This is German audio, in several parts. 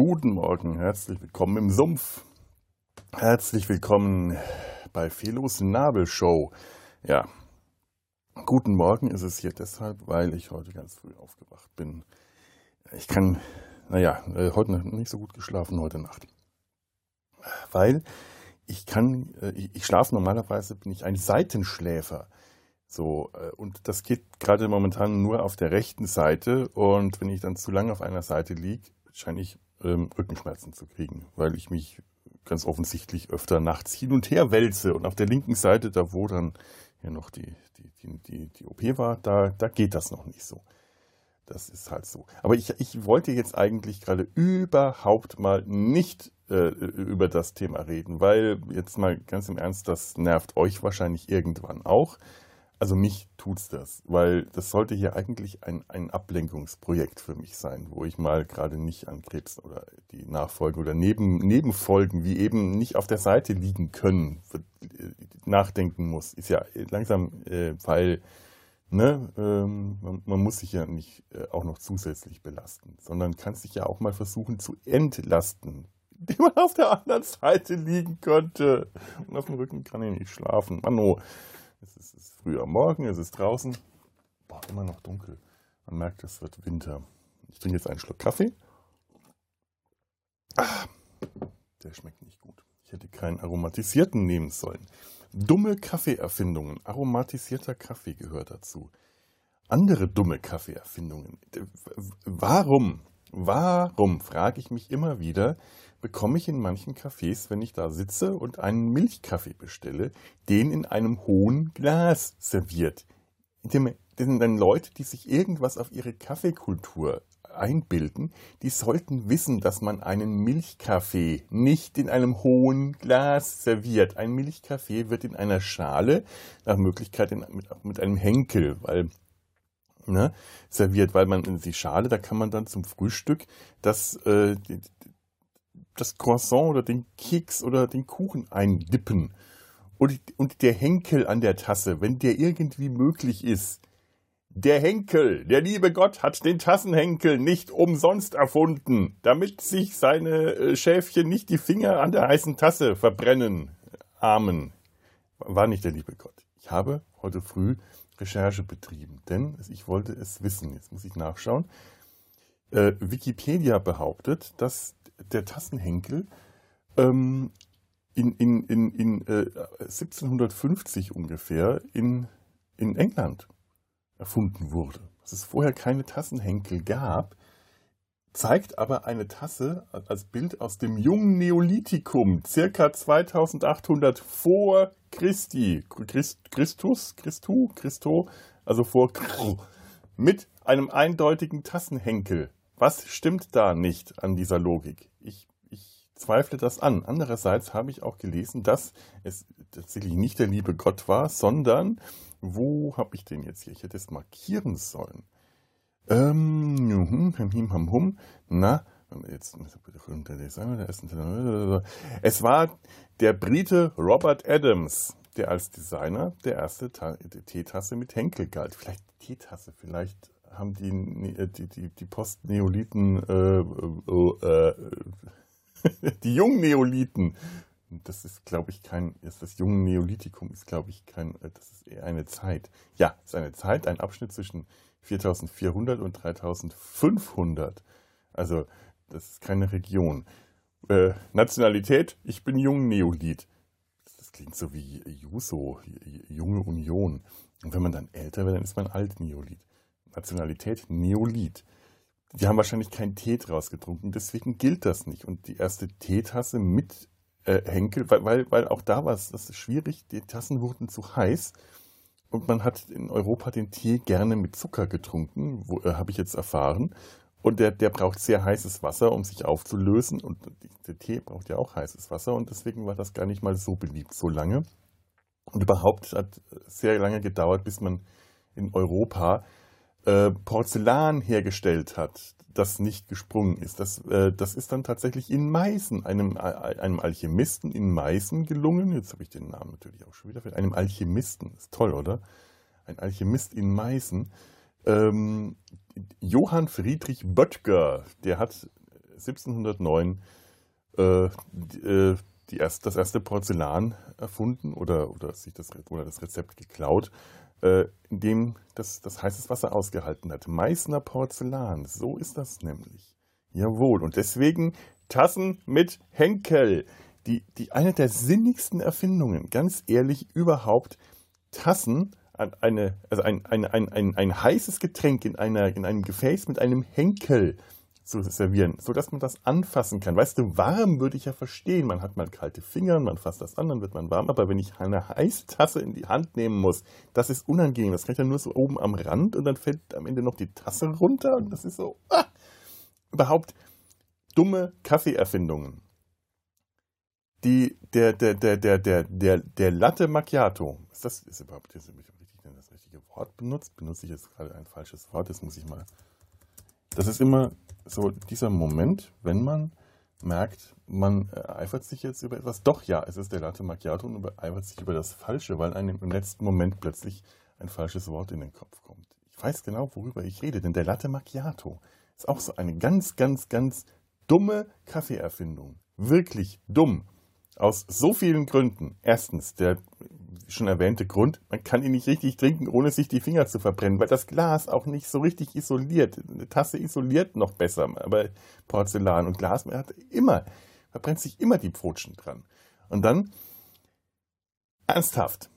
Guten Morgen, herzlich willkommen im Sumpf. Herzlich willkommen bei Felos Nabelshow. Ja, guten Morgen ist es hier deshalb, weil ich heute ganz früh aufgewacht bin. Ich kann, naja, äh, heute nicht so gut geschlafen heute Nacht. Weil ich kann, äh, ich schlafe normalerweise, bin ich ein Seitenschläfer. So, äh, und das geht gerade momentan nur auf der rechten Seite. Und wenn ich dann zu lange auf einer Seite liege, scheine ich ähm, Rückenschmerzen zu kriegen, weil ich mich ganz offensichtlich öfter nachts hin und her wälze. Und auf der linken Seite, da wo dann ja noch die, die, die, die, die OP war, da, da geht das noch nicht so. Das ist halt so. Aber ich, ich wollte jetzt eigentlich gerade überhaupt mal nicht äh, über das Thema reden, weil jetzt mal ganz im Ernst, das nervt euch wahrscheinlich irgendwann auch. Also mich tut's das, weil das sollte hier eigentlich ein, ein Ablenkungsprojekt für mich sein, wo ich mal gerade nicht an Krebs oder die Nachfolgen oder Neben, Nebenfolgen, wie eben nicht auf der Seite liegen können, nachdenken muss. Ist ja langsam, äh, weil ne, ähm, man, man, muss sich ja nicht äh, auch noch zusätzlich belasten, sondern kann sich ja auch mal versuchen zu entlasten, die man auf der anderen Seite liegen könnte. Und auf dem Rücken kann ich nicht schlafen. Mano. Es ist, ist früh am Morgen, es ist draußen. Boah, immer noch dunkel. Man merkt, es wird Winter. Ich trinke jetzt einen Schluck Kaffee. Ah, der schmeckt nicht gut. Ich hätte keinen aromatisierten nehmen sollen. Dumme Kaffeeerfindungen. Aromatisierter Kaffee gehört dazu. Andere dumme Kaffeeerfindungen. Warum, warum, frage ich mich immer wieder, bekomme ich in manchen Cafés, wenn ich da sitze und einen Milchkaffee bestelle, den in einem hohen Glas serviert. Das sind dann Leute, die sich irgendwas auf ihre Kaffeekultur einbilden, die sollten wissen, dass man einen Milchkaffee nicht in einem hohen Glas serviert. Ein Milchkaffee wird in einer Schale, nach Möglichkeit in, mit, mit, einem Henkel, weil ne, serviert, weil man in die Schale, da kann man dann zum Frühstück das, äh, das Croissant oder den Keks oder den Kuchen eindippen. Und, und der Henkel an der Tasse, wenn der irgendwie möglich ist, der Henkel, der liebe Gott hat den Tassenhenkel nicht umsonst erfunden, damit sich seine äh, Schäfchen nicht die Finger an der heißen Tasse verbrennen. Amen. War nicht der liebe Gott. Ich habe heute früh Recherche betrieben, denn ich wollte es wissen. Jetzt muss ich nachschauen. Äh, Wikipedia behauptet, dass der Tassenhenkel ähm, in, in, in, in äh, 1750 ungefähr in, in England erfunden wurde. Dass es vorher keine Tassenhenkel gab, zeigt aber eine Tasse als Bild aus dem jungen Neolithikum, circa 2800 vor Christi, Christ, Christus, Christu, Christo, also vor mit einem eindeutigen Tassenhenkel. Was stimmt da nicht an dieser Logik? Ich, ich zweifle das an. Andererseits habe ich auch gelesen, dass es tatsächlich nicht der liebe Gott war, sondern, wo habe ich den jetzt hier? Ich hätte es markieren sollen. Ähm, na, jetzt, es war der Brite Robert Adams, der als Designer der erste Teetasse mit Henkel galt. Vielleicht Teetasse, vielleicht haben die, äh, die, die, die Postneolithen, äh, äh, äh die jungen Neolithen, das ist, glaube ich, kein, ist das junge Neolithikum ist, glaube ich, kein, äh, das ist eher eine Zeit. Ja, ist eine Zeit, ein Abschnitt zwischen 4400 und 3500. Also, das ist keine Region. Äh, Nationalität, ich bin jung Neolith. Das klingt so wie Juso, junge Union. Und wenn man dann älter wird, dann ist man alt Neolith. Nationalität Neolith. Die haben wahrscheinlich keinen Tee draus getrunken, deswegen gilt das nicht. Und die erste Teetasse mit äh, Henkel, weil, weil, weil auch da war es das schwierig, die Tassen wurden zu heiß und man hat in Europa den Tee gerne mit Zucker getrunken, äh, habe ich jetzt erfahren. Und der, der braucht sehr heißes Wasser, um sich aufzulösen. Und der Tee braucht ja auch heißes Wasser und deswegen war das gar nicht mal so beliebt so lange. Und überhaupt hat sehr lange gedauert, bis man in Europa äh, Porzellan hergestellt hat, das nicht gesprungen ist. Das, äh, das ist dann tatsächlich in Meißen, einem, äh, einem Alchemisten in Meißen gelungen. Jetzt habe ich den Namen natürlich auch schon wieder. Für einem Alchemisten, ist toll, oder? Ein Alchemist in Meißen. Ähm, Johann Friedrich Böttger, der hat 1709 äh, die, äh, die erst, das erste Porzellan erfunden oder, oder sich das, oder das Rezept geklaut, äh, in dem das, das heißes Wasser ausgehalten hat. Meißner Porzellan, so ist das nämlich. Jawohl, und deswegen Tassen mit Henkel. Die, die eine der sinnigsten Erfindungen, ganz ehrlich, überhaupt Tassen eine, also ein, ein, ein, ein, ein heißes Getränk in, einer, in einem Gefäß mit einem Henkel zu servieren, sodass man das anfassen kann. Weißt du, warm würde ich ja verstehen. Man hat mal kalte Finger, man fasst das an, dann wird man warm. Aber wenn ich eine heiße Tasse in die Hand nehmen muss, das ist unangenehm. Das kann ich dann nur so oben am Rand und dann fällt am Ende noch die Tasse runter. Und das ist so, ah, überhaupt dumme Kaffeeerfindungen. Die, der, der, der, der, der, der, der Latte Macchiato, ist das ist überhaupt ist richtig, das richtige Wort benutzt? Benutze ich jetzt gerade ein falsches Wort? Das muss ich mal. Das ist immer so dieser Moment, wenn man merkt, man eifert sich jetzt über etwas. Doch, ja, es ist der Latte Macchiato und eifert sich über das Falsche, weil einem im letzten Moment plötzlich ein falsches Wort in den Kopf kommt. Ich weiß genau, worüber ich rede, denn der Latte Macchiato ist auch so eine ganz, ganz, ganz dumme Kaffeeerfindung. Wirklich dumm. Aus so vielen Gründen. Erstens, der schon erwähnte Grund, man kann ihn nicht richtig trinken, ohne sich die Finger zu verbrennen, weil das Glas auch nicht so richtig isoliert. Eine Tasse isoliert noch besser, aber Porzellan und Glas, man hat immer, verbrennt sich immer die Pfotschen dran. Und dann, ernsthaft,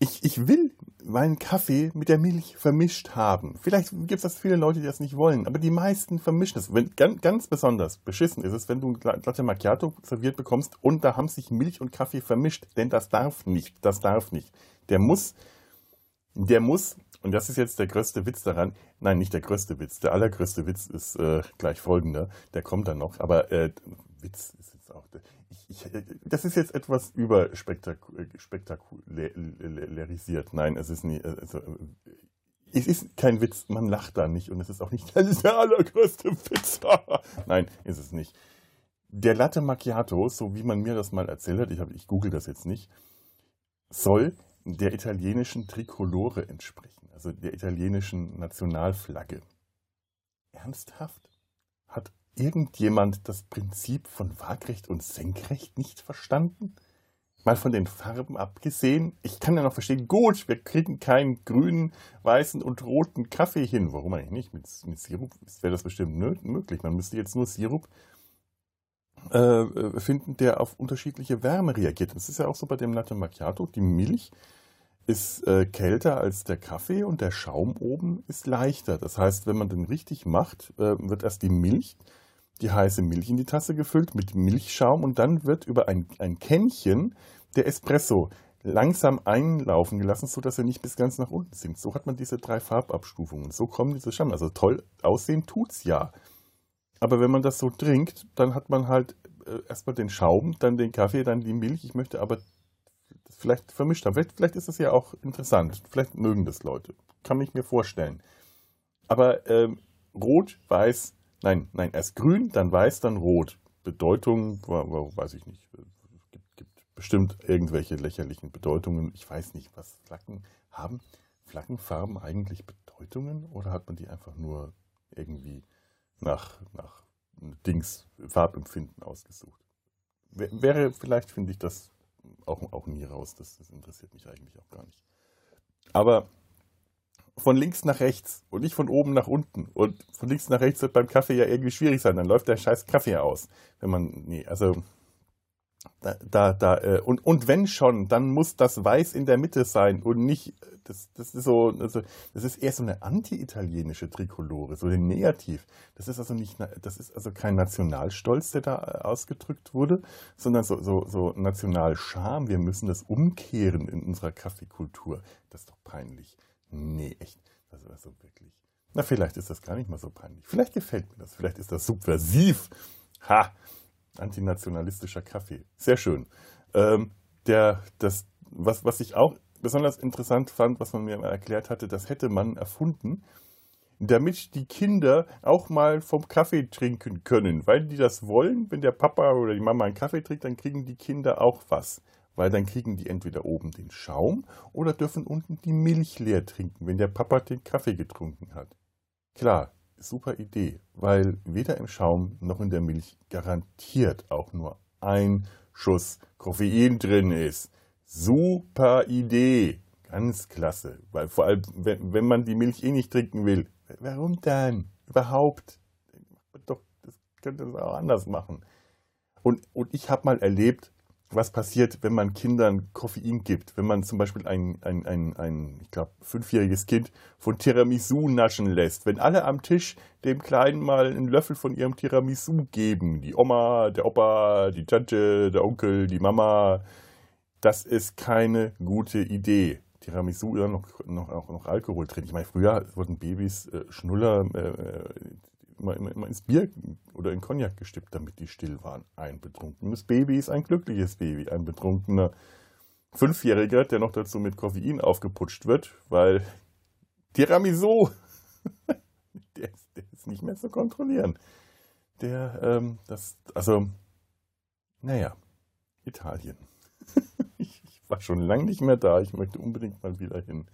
ich, ich will meinen Kaffee mit der Milch vermischt haben. Vielleicht gibt es das viele Leute, die das nicht wollen, aber die meisten vermischen es. Wenn, ganz, ganz besonders beschissen ist es, wenn du ein Latte Macchiato serviert bekommst und da haben sich Milch und Kaffee vermischt, denn das darf nicht. Das darf nicht. Der muss, der muss, und das ist jetzt der größte Witz daran, nein, nicht der größte Witz, der allergrößte Witz ist äh, gleich folgender, der kommt dann noch, aber äh, Witz ist jetzt auch, ich, das ist jetzt etwas überspektakulärisiert. Nein, es ist nie, also, es ist kein Witz, man lacht da nicht und es ist auch nicht, das ist der allergrößte Witz. Nein, ist es nicht. Der Latte Macchiato, so wie man mir das mal erzählt hat, ich, hab, ich google das jetzt nicht, soll der italienischen Trikolore entsprechen, also der italienischen Nationalflagge. Ernsthaft? Hat irgendjemand das Prinzip von Waagrecht und Senkrecht nicht verstanden? Mal von den Farben abgesehen, ich kann ja noch verstehen, gut, wir kriegen keinen grünen, weißen und roten Kaffee hin. Warum eigentlich nicht? Mit, mit Sirup wäre das bestimmt möglich. Man müsste jetzt nur Sirup äh, finden, der auf unterschiedliche Wärme reagiert. Das ist ja auch so bei dem Latte Macchiato. Die Milch ist äh, kälter als der Kaffee und der Schaum oben ist leichter. Das heißt, wenn man den richtig macht, äh, wird erst die Milch die heiße Milch in die Tasse gefüllt mit Milchschaum und dann wird über ein, ein Kännchen der Espresso langsam einlaufen gelassen, sodass er nicht bis ganz nach unten sinkt. So hat man diese drei Farbabstufungen. So kommen diese Schaum. Also toll aussehen tut's ja. Aber wenn man das so trinkt, dann hat man halt äh, erstmal den Schaum, dann den Kaffee, dann die Milch. Ich möchte aber das vielleicht vermischt haben. Vielleicht, vielleicht ist das ja auch interessant. Vielleicht mögen das Leute. Kann ich mir vorstellen. Aber ähm, rot, weiß, Nein, nein, erst grün, dann weiß, dann rot. Bedeutung, weiß ich nicht. Gibt, gibt bestimmt irgendwelche lächerlichen Bedeutungen. Ich weiß nicht, was Flaggen haben. Flaggenfarben eigentlich Bedeutungen oder hat man die einfach nur irgendwie nach, nach Dings Farbempfinden ausgesucht? Wäre, vielleicht finde ich das auch, auch nie raus. Das, das interessiert mich eigentlich auch gar nicht. Aber von links nach rechts und nicht von oben nach unten. Und von links nach rechts wird beim Kaffee ja irgendwie schwierig sein. Dann läuft der scheiß Kaffee aus. Wenn man, nee, also, da, da, da äh, und, und wenn schon, dann muss das Weiß in der Mitte sein und nicht, das, das ist so, also, das ist eher so eine anti-italienische Trikolore, so ein Negativ. Das ist also nicht, das ist also kein Nationalstolz, der da äh, ausgedrückt wurde, sondern so, so, so Nationalscham. Wir müssen das umkehren in unserer Kaffeekultur. Das ist doch peinlich. Nee, echt. Also, also wirklich. Na, vielleicht ist das gar nicht mal so peinlich. Vielleicht gefällt mir das. Vielleicht ist das subversiv. Ha! Antinationalistischer Kaffee. Sehr schön. Ähm, der, das, was, was ich auch besonders interessant fand, was man mir mal erklärt hatte, das hätte man erfunden, damit die Kinder auch mal vom Kaffee trinken können. Weil die das wollen, wenn der Papa oder die Mama einen Kaffee trinkt, dann kriegen die Kinder auch was weil dann kriegen die entweder oben den Schaum oder dürfen unten die Milch leer trinken, wenn der Papa den Kaffee getrunken hat. Klar, super Idee, weil weder im Schaum noch in der Milch garantiert auch nur ein Schuss Koffein drin ist. Super Idee. Ganz klasse. Weil vor allem, wenn, wenn man die Milch eh nicht trinken will, warum dann? Überhaupt? Doch, das könnte es auch anders machen. Und, und ich habe mal erlebt, was passiert, wenn man Kindern Koffein gibt. Wenn man zum Beispiel ein, ein, ein, ein ich glaube, fünfjähriges Kind von Tiramisu naschen lässt. Wenn alle am Tisch dem Kleinen mal einen Löffel von ihrem Tiramisu geben. Die Oma, der Opa, die Tante, der Onkel, die Mama. Das ist keine gute Idee. Tiramisu oder noch, noch, auch noch Alkohol drin. Ich meine, früher wurden Babys äh, Schnuller äh, immer, immer, immer, ins Bier oder in Cognac gestippt, damit die still waren. Ein betrunkenes Baby ist ein glückliches Baby. Ein betrunkener Fünfjähriger, der noch dazu mit Koffein aufgeputscht wird, weil Tiramisu, der, der ist nicht mehr zu kontrollieren. Der, ähm, das, also, naja, Italien. ich, ich war schon lange nicht mehr da. Ich möchte unbedingt mal wieder hin.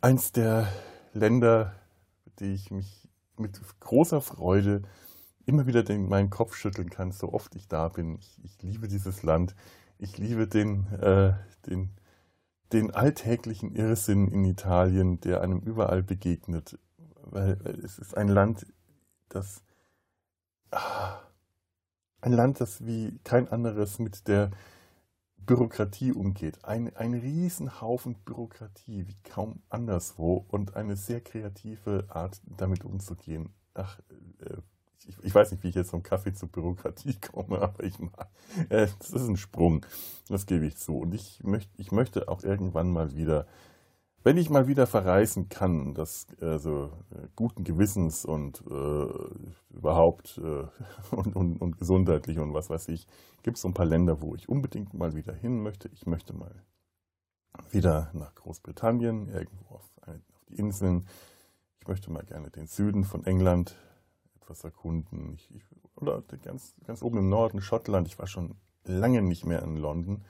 Eins der Länder, die ich mich mit großer Freude immer wieder den, meinen Kopf schütteln kann, so oft ich da bin. Ich, ich liebe dieses Land. Ich liebe den, äh, den, den alltäglichen Irrsinn in Italien, der einem überall begegnet. Weil es ist ein Land, das ah, ein Land, das wie kein anderes mit der Bürokratie umgeht. Ein, ein Riesenhaufen Bürokratie, wie kaum anderswo, und eine sehr kreative Art, damit umzugehen. Ach, äh, ich, ich, weiß nicht, wie ich jetzt vom Kaffee zur Bürokratie komme, aber ich mag, äh, das ist ein Sprung, das gebe ich zu. Und ich, möcht, ich möchte auch irgendwann mal wieder wenn ich mal wieder verreisen kann, das also guten Gewissens und äh, überhaupt äh, und, und, und, gesundheitlich und was weiß ich, gibt es so ein paar Länder, wo ich unbedingt mal wieder hin möchte. Ich möchte mal wieder nach Großbritannien, irgendwo auf, eine, auf die Inseln. Ich möchte mal gerne den Süden von England etwas erkunden. Ich, ich, oder ganz, ganz oben im Norden, Schottland. Ich war schon lange nicht mehr in London.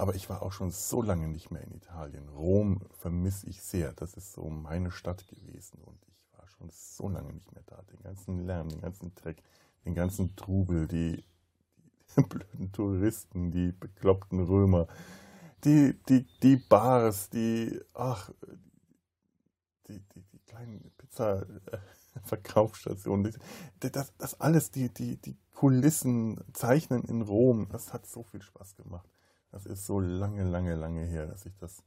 Aber ich war auch schon so lange nicht mehr in Italien. Rom vermisse ich sehr. Das ist so meine Stadt gewesen. Und ich war schon so lange nicht mehr da. Den ganzen Lärm, den ganzen Dreck, den ganzen Trubel, die, die blöden Touristen, die bekloppten Römer, die, die, die Bars, die, ach, die, die, die kleinen Pizza-Verkaufsstationen. Das, das alles, die, die, die Kulissen, Zeichnen in Rom, das hat so viel Spaß gemacht. Das ist so lange, lange, lange her, dass ich das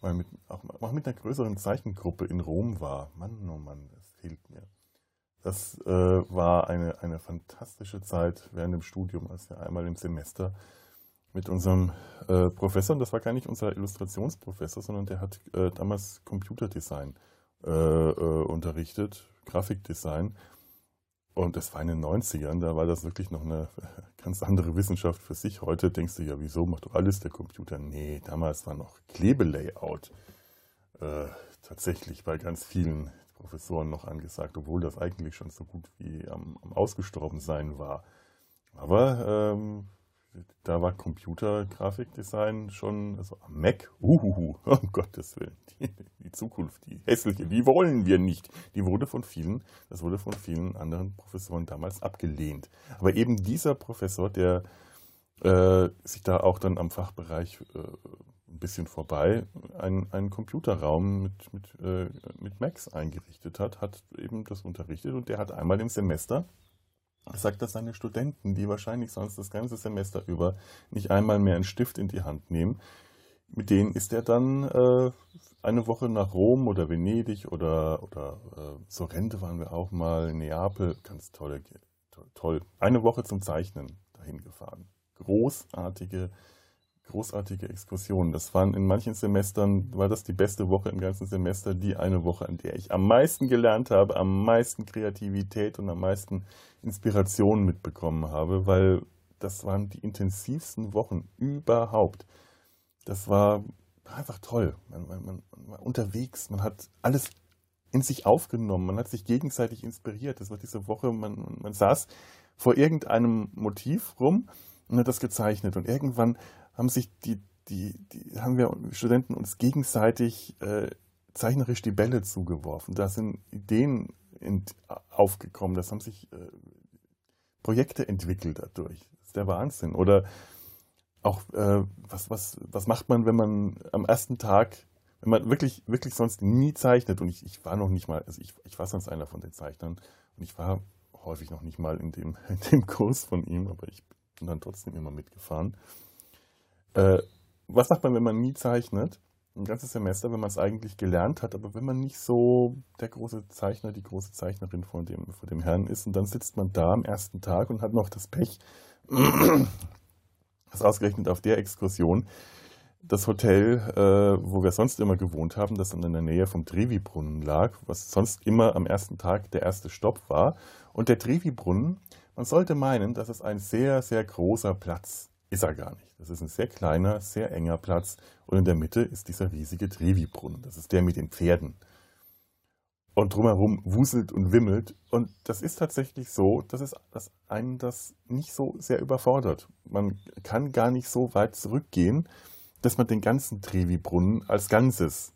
mal mit, auch, auch mit einer größeren Zeichengruppe in Rom war. Mann, oh Mann, das fehlt mir. Das äh, war eine, eine fantastische Zeit während dem Studium, als wir einmal im Semester mit unserem äh, Professor, und das war gar nicht unser Illustrationsprofessor, sondern der hat äh, damals Computerdesign äh, äh, unterrichtet, Grafikdesign. Und das war in den 90ern, da war das wirklich noch eine ganz andere Wissenschaft für sich. Heute denkst du ja, wieso macht doch alles der Computer? Nee, damals war noch Klebelayout äh, tatsächlich bei ganz vielen Professoren noch angesagt, obwohl das eigentlich schon so gut wie am, am ausgestorben sein war. Aber ähm, da war Computergrafikdesign schon, also Mac, uhuhu, um Gottes Willen, die, die, Zukunft, die hässliche, die wollen wir nicht. Die wurde von vielen, das wurde von vielen anderen Professoren damals abgelehnt. Aber eben dieser Professor, der äh, sich da auch dann am Fachbereich äh, ein bisschen vorbei einen, einen Computerraum mit, mit, äh, mit Macs eingerichtet hat, hat eben das unterrichtet und der hat einmal im Semester sagt, dass seine Studenten, die wahrscheinlich sonst das ganze Semester über nicht einmal mehr einen Stift in die Hand nehmen, mit denen ist er dann äh, eine Woche nach Rom oder Venedig oder, oder äh, Sorrente waren wir auch mal, Neapel, ganz tolle, toll. Eine Woche zum Zeichnen dahin gefahren. Großartige großartige Exkursionen. Das waren in manchen Semestern, war das die beste Woche im ganzen Semester, die eine Woche, an der ich am meisten gelernt habe, am meisten Kreativität und am meisten Inspiration mitbekommen habe, weil das waren die intensivsten Wochen überhaupt. Das war einfach toll. Man, man, man, war unterwegs, man hat alles in sich aufgenommen, man hat sich gegenseitig inspiriert. Das war diese Woche, man, man saß vor irgendeinem Motiv rum und hat das gezeichnet. Und irgendwann haben sich die, die, die haben wir Studenten uns gegenseitig äh, zeichnerisch die Bälle zugeworfen. Da sind Ideen aufgekommen, das haben sich äh, Projekte entwickelt dadurch. Das ist der Wahnsinn. Oder auch, äh, was, was, was macht man, wenn man am ersten Tag, wenn man wirklich, wirklich sonst nie zeichnet, und ich, ich war noch nicht mal, also ich, ich war sonst einer von den Zeichnern, und ich war häufig noch nicht mal in dem, in dem Kurs von ihm, aber ich bin dann trotzdem immer mitgefahren. Äh, was macht man, wenn man nie zeichnet? Ein ganzes Semester, wenn man es eigentlich gelernt hat, aber wenn man nicht so der große Zeichner, die große Zeichnerin vor dem, vor dem Herrn ist, und dann sitzt man da am ersten Tag und hat noch das Pech, das ausgerechnet auf der Exkursion, das Hotel, äh, wo wir sonst immer gewohnt haben, das in der Nähe vom Trevi-Brunnen lag, was sonst immer am ersten Tag der erste Stopp war. Und der Trevi-Brunnen, man sollte meinen, das ist ein sehr, sehr großer Platz. Ist er gar nicht. Das ist ein sehr kleiner, sehr enger Platz. Und in der Mitte ist dieser riesige Trevi-Brunnen. Das ist der mit den Pferden. Und drumherum wuselt und wimmelt. Und das ist tatsächlich so, dass es dass einen das nicht so sehr überfordert. Man kann gar nicht so weit zurückgehen dass man den ganzen Trevi-Brunnen als Ganzes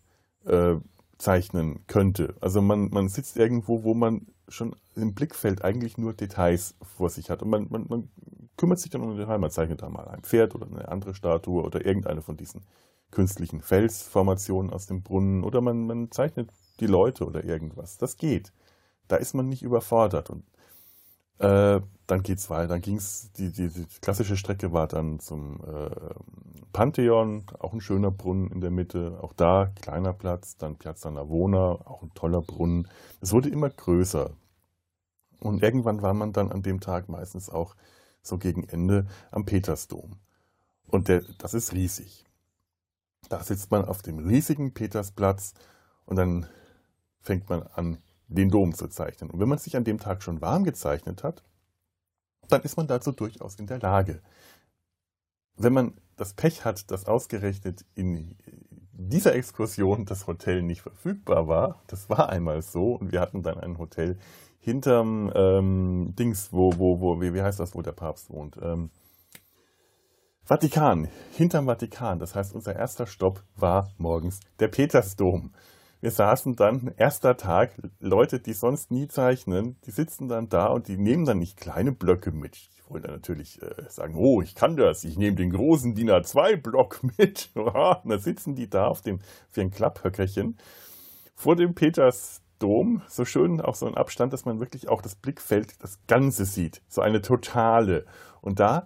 äh, zeichnen könnte. Also man, man sitzt irgendwo, wo man schon im Blickfeld eigentlich nur Details vor sich hat. Und man, man, man kümmert sich dann um den Detail. Man zeichnet da mal ein Pferd oder eine andere Statue oder irgendeine von diesen künstlichen Felsformationen aus dem Brunnen oder man, man zeichnet die Leute oder irgendwas. Das geht. Da ist man nicht überfordert. Und äh, dann geht's weiter. Dann ging's, die, die, die klassische Strecke war dann zum äh, Pantheon, auch ein schöner Brunnen in der Mitte. Auch da kleiner Platz, dann Piazza Navona, auch ein toller Brunnen. Es wurde immer größer. Und irgendwann war man dann an dem Tag meistens auch so gegen Ende am Petersdom. Und der, das ist riesig. Da sitzt man auf dem riesigen Petersplatz und dann fängt man an, den Dom zu zeichnen. Und wenn man sich an dem Tag schon warm gezeichnet hat, dann ist man dazu durchaus in der Lage. Wenn man das Pech hat, dass ausgerechnet in dieser Exkursion das Hotel nicht verfügbar war, das war einmal so, und wir hatten dann ein Hotel hinterm ähm, Dings, wo, wo, wo, wie, wie heißt das, wo der Papst wohnt? Ähm, Vatikan, hinterm Vatikan. Das heißt, unser erster Stopp war morgens der Petersdom. Wir saßen dann, erster Tag, Leute, die sonst nie zeichnen, die sitzen dann da und die nehmen dann nicht kleine Blöcke mit. Die wollen dann natürlich äh, sagen, oh, ich kann das, ich nehme den großen DIN A2-Block mit. und dann sitzen die da auf dem, für ein Klapphöckerchen vor dem Petersdom, so schön auch so ein Abstand, dass man wirklich auch das Blickfeld, das Ganze sieht, so eine totale. Und da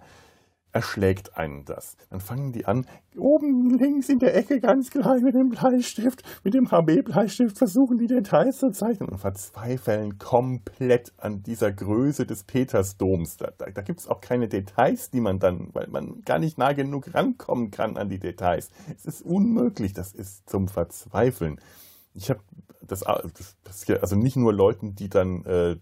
erschlägt einen das. Dann fangen die an, oben links in der Ecke ganz klein mit dem Bleistift, mit dem HB-Bleistift versuchen die Details zu zeichnen und verzweifeln komplett an dieser Größe des Petersdoms. Da, da, da gibt es auch keine Details, die man dann, weil man gar nicht nah genug rankommen kann an die Details. Es ist unmöglich, das ist zum Verzweifeln. Ich habe das, das, das, also nicht nur Leuten, die dann äh,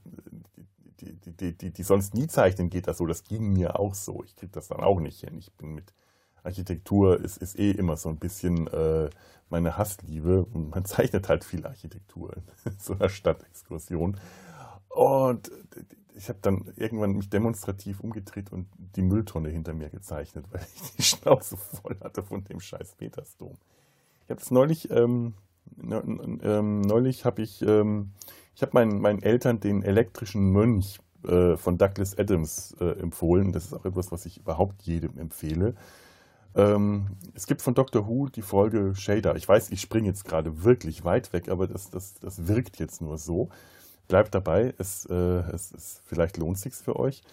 die, die, die, die sonst nie zeichnen, geht das so. Das ging mir auch so. Ich kriege das dann auch nicht hin. Ich bin mit Architektur, ist, ist eh immer so ein bisschen äh, meine Hassliebe. Und man zeichnet halt viel Architektur in so einer Stadtexkursion. Und ich habe dann irgendwann mich demonstrativ umgedreht und die Mülltonne hinter mir gezeichnet, weil ich die Schnauze voll hatte von dem scheiß Petersdom. Ich habe das neulich, ähm, neulich habe ich ähm, ich habe meinen, meinen Eltern den elektrischen Mönch äh, von Douglas Adams äh, empfohlen. Das ist auch etwas, was ich überhaupt jedem empfehle. Ähm, es gibt von Doctor Who die Folge Shader. Ich weiß, ich springe jetzt gerade wirklich weit weg, aber das, das, das wirkt jetzt nur so. Bleibt dabei, es, äh, es, es vielleicht lohnt sich für euch.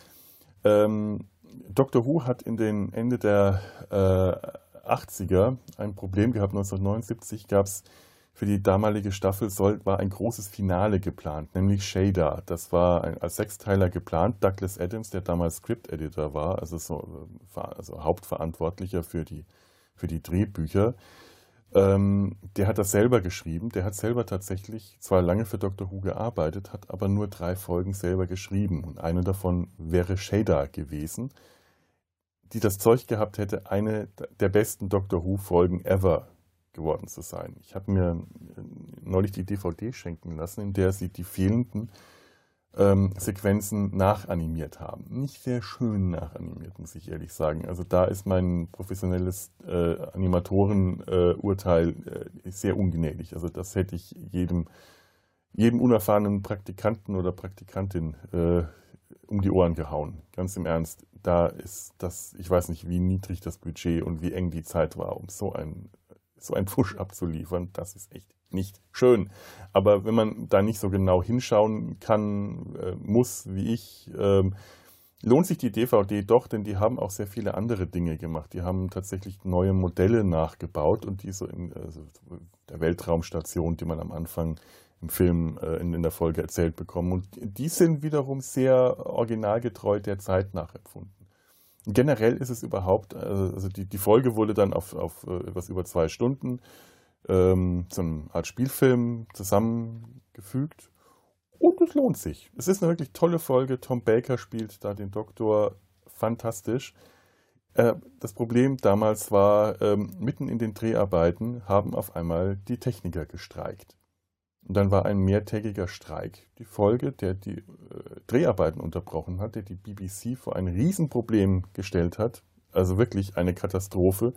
Ähm, Doctor Who hat in den Ende der 80er äh, ein Problem gehabt. 1979 gab es für die damalige Staffel soll, war ein großes Finale geplant, nämlich Shader. Das war ein, als Sechsteiler geplant. Douglas Adams, der damals Script-Editor war, also, so, also Hauptverantwortlicher für die, für die Drehbücher, ähm, der hat das selber geschrieben. Der hat selber tatsächlich zwar lange für Dr. Who gearbeitet, hat aber nur drei Folgen selber geschrieben. Und eine davon wäre Shader gewesen, die das Zeug gehabt hätte, eine der besten Doctor Who-Folgen ever geworden zu sein. Ich habe mir neulich die DVD schenken lassen, in der sie die fehlenden ähm, Sequenzen nachanimiert haben. Nicht sehr schön nachanimiert, muss ich ehrlich sagen. Also da ist mein professionelles äh, Animatorenurteil äh, sehr ungnädig. Also das hätte ich jedem jedem unerfahrenen Praktikanten oder Praktikantin äh, um die Ohren gehauen. Ganz im Ernst. Da ist das, ich weiß nicht, wie niedrig das Budget und wie eng die Zeit war, um so ein, so ein Push abzuliefern. Das ist echt nicht schön. Aber wenn man da nicht so genau hinschauen kann, äh, muss, wie ich, äh, lohnt sich die DVD doch, denn die haben auch sehr viele andere Dinge gemacht. Die haben tatsächlich neue Modelle nachgebaut und die so in also der Weltraumstation, die man am Anfang im Film äh, in, in, der Folge erzählt bekommen. Und die sind wiederum sehr originalgetreu der Zeit nachempfunden. Generell ist es überhaupt, also die, die Folge wurde dann auf, auf äh, etwas über zwei Stunden ähm, zu einer Art Spielfilm zusammengefügt. Und es lohnt sich. Es ist eine wirklich tolle Folge. Tom Baker spielt da den Doktor fantastisch. Äh, das Problem damals war, ähm, mitten in den Dreharbeiten haben auf einmal die Techniker gestreikt. Und dann war ein mehrtägiger Streik die Folge, der die äh, Dreharbeiten unterbrochen hat, der die BBC vor ein Riesenproblem gestellt hat. Also wirklich eine Katastrophe.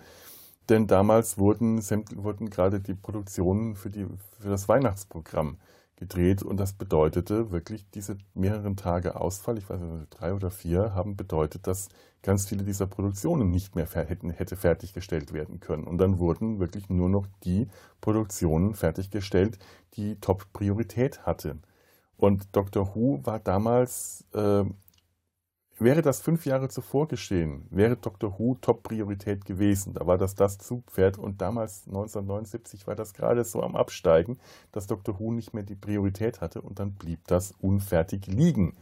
Denn damals wurden, wurden gerade die Produktionen für, die, für das Weihnachtsprogramm gedreht und das bedeutete wirklich diese mehreren Tage Ausfall, ich weiß nicht, drei oder vier, haben bedeutet, dass ganz viele dieser Produktionen nicht mehr hätten, hätte fertiggestellt werden können. Und dann wurden wirklich nur noch die Produktionen fertiggestellt, die Top-Priorität hatten. Und Dr. Who war damals äh, Wäre das fünf Jahre zuvor geschehen, wäre Dr. Who Top-Priorität gewesen. Da war das das Zugpferd und damals 1979 war das gerade so am Absteigen, dass Dr. Who nicht mehr die Priorität hatte und dann blieb das unfertig liegen.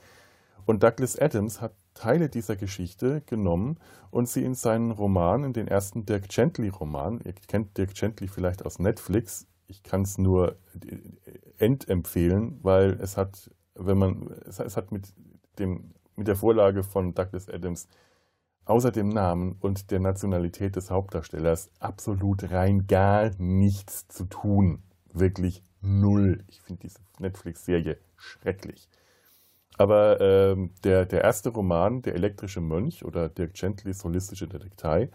Und Douglas Adams hat Teile dieser Geschichte genommen und sie in seinen Roman, in den ersten Dirk Gently-Roman, ihr kennt Dirk Gently vielleicht aus Netflix, ich kann es nur entempfehlen, weil es hat, wenn man, es hat mit dem mit der Vorlage von Douglas Adams außer dem Namen und der Nationalität des Hauptdarstellers absolut rein gar nichts zu tun. Wirklich null. Ich finde diese Netflix-Serie schrecklich. Aber ähm, der, der erste Roman, Der elektrische Mönch oder Dirk Gentlys Holistische Detektei,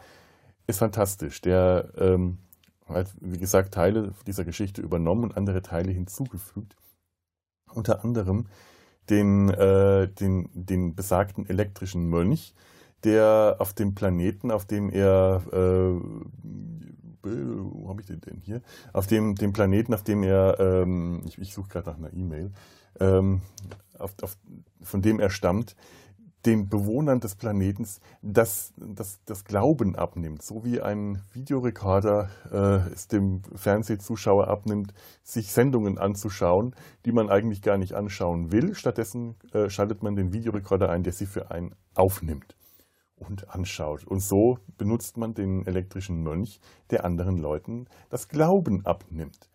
ist fantastisch. Der ähm, hat, wie gesagt, Teile dieser Geschichte übernommen und andere Teile hinzugefügt. Unter anderem den, äh, den, den besagten elektrischen Mönch, der auf dem Planeten, auf dem er, äh, wo habe ich den denn hier? Auf dem, dem Planeten, auf dem er, ähm, ich, ich suche gerade nach einer E-Mail, ähm, auf, auf, von dem er stammt, den Bewohnern des Planetens das, das, das Glauben abnimmt, so wie ein Videorekorder äh, es dem Fernsehzuschauer abnimmt, sich Sendungen anzuschauen, die man eigentlich gar nicht anschauen will. Stattdessen äh, schaltet man den Videorekorder ein, der sie für einen aufnimmt und anschaut. Und so benutzt man den elektrischen Mönch, der anderen Leuten das Glauben abnimmt.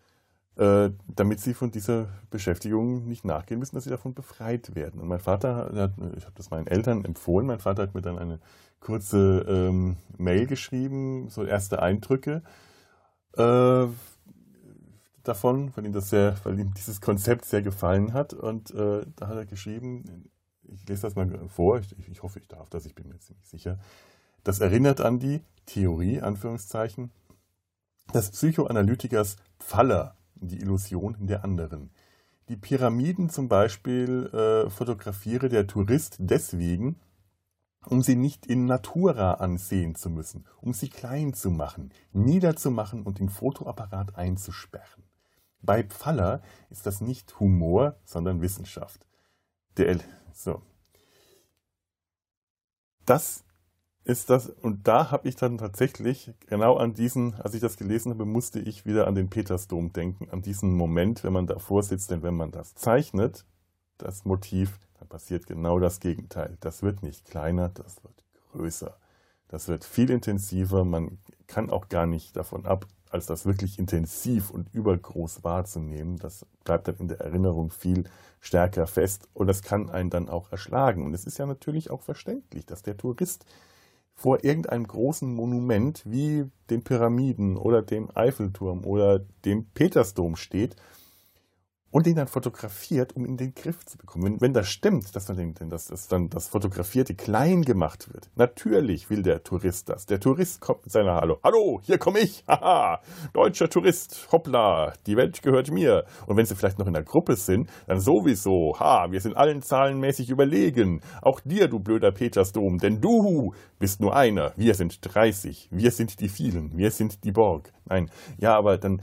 Äh, damit sie von dieser Beschäftigung nicht nachgehen müssen, dass sie davon befreit werden. Und mein Vater, hat, ich habe das meinen Eltern empfohlen, mein Vater hat mir dann eine kurze ähm, Mail geschrieben, so erste Eindrücke äh, davon, weil ihm, das sehr, weil ihm dieses Konzept sehr gefallen hat. Und äh, da hat er geschrieben, ich lese das mal vor, ich, ich hoffe, ich darf das, ich bin mir ziemlich sicher. Das erinnert an die Theorie, Anführungszeichen, des Psychoanalytikers Pfaller die Illusion der anderen. Die Pyramiden zum Beispiel äh, fotografiere der Tourist deswegen, um sie nicht in Natura ansehen zu müssen, um sie klein zu machen, niederzumachen und den Fotoapparat einzusperren. Bei Pfaller ist das nicht Humor, sondern Wissenschaft. Der, so. Das ist das, und da habe ich dann tatsächlich, genau an diesen, als ich das gelesen habe, musste ich wieder an den Petersdom denken, an diesen Moment, wenn man davor sitzt, denn wenn man das zeichnet, das Motiv, dann passiert genau das Gegenteil. Das wird nicht kleiner, das wird größer. Das wird viel intensiver, man kann auch gar nicht davon ab, als das wirklich intensiv und übergroß wahrzunehmen. Das bleibt dann in der Erinnerung viel stärker fest und das kann einen dann auch erschlagen. Und es ist ja natürlich auch verständlich, dass der Tourist vor irgendeinem großen Monument wie den Pyramiden oder dem Eiffelturm oder dem Petersdom steht und den dann fotografiert, um ihn in den Griff zu bekommen. Wenn, wenn das stimmt, dass dann, den, dass, dass dann das Fotografierte klein gemacht wird, natürlich will der Tourist das. Der Tourist kommt mit seiner Hallo. Hallo, hier komme ich. Haha, deutscher Tourist. Hoppla, die Welt gehört mir. Und wenn sie vielleicht noch in der Gruppe sind, dann sowieso. Ha, wir sind allen zahlenmäßig überlegen. Auch dir, du blöder Petersdom, denn du bist nur einer. Wir sind 30. Wir sind die vielen. Wir sind die Borg. Nein, ja, aber dann,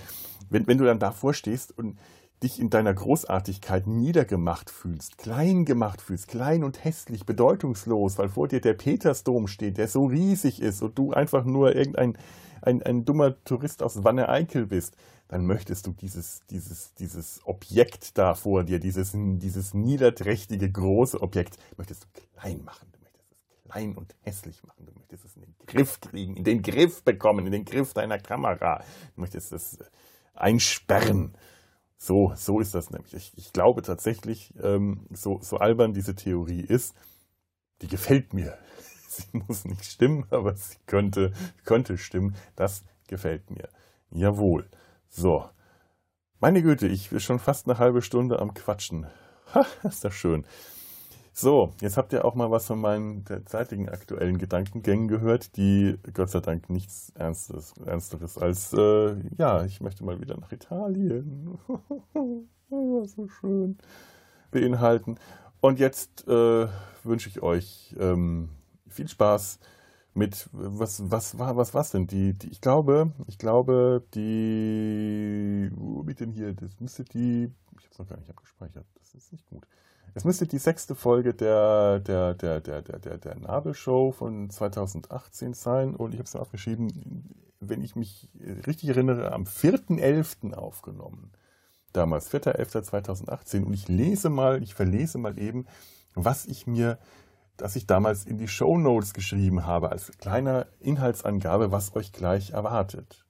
wenn, wenn du dann davor stehst und dich in deiner Großartigkeit niedergemacht fühlst, klein gemacht fühlst, klein und hässlich, bedeutungslos, weil vor dir der Petersdom steht, der so riesig ist und du einfach nur irgendein ein, ein dummer Tourist aus Wanne-Eickel bist, dann möchtest du dieses, dieses, dieses Objekt da vor dir, dieses, dieses niederträchtige große Objekt, möchtest du klein machen. Du möchtest es klein und hässlich machen. Du möchtest es in den Griff kriegen, in den Griff bekommen, in den Griff deiner Kamera. Du möchtest es einsperren. So, so ist das nämlich. Ich, ich glaube tatsächlich, ähm, so, so albern diese Theorie ist, die gefällt mir. Sie muss nicht stimmen, aber sie könnte, könnte stimmen. Das gefällt mir. Jawohl. So. Meine Güte, ich bin schon fast eine halbe Stunde am Quatschen. Ha, ist das schön. So, jetzt habt ihr auch mal was von meinen derzeitigen aktuellen Gedankengängen gehört, die Gott sei Dank nichts Ernstes, Ernsteres als, äh, ja, ich möchte mal wieder nach Italien. so schön. Beinhalten. Und jetzt äh, wünsche ich euch ähm, viel Spaß mit was was war was was denn die, die ich glaube ich glaube die wo mit denn hier das müsste die ich habe es noch gar nicht abgespeichert das ist nicht gut es müsste die sechste Folge der, der, der, der, der, der, der Nabelshow von 2018 sein. Und ich habe es mir aufgeschrieben, wenn ich mich richtig erinnere, am 4.11. aufgenommen. Damals, 4.11.2018. Und ich lese mal, ich verlese mal eben, was ich mir, dass ich damals in die Show Notes geschrieben habe, als kleiner Inhaltsangabe, was euch gleich erwartet.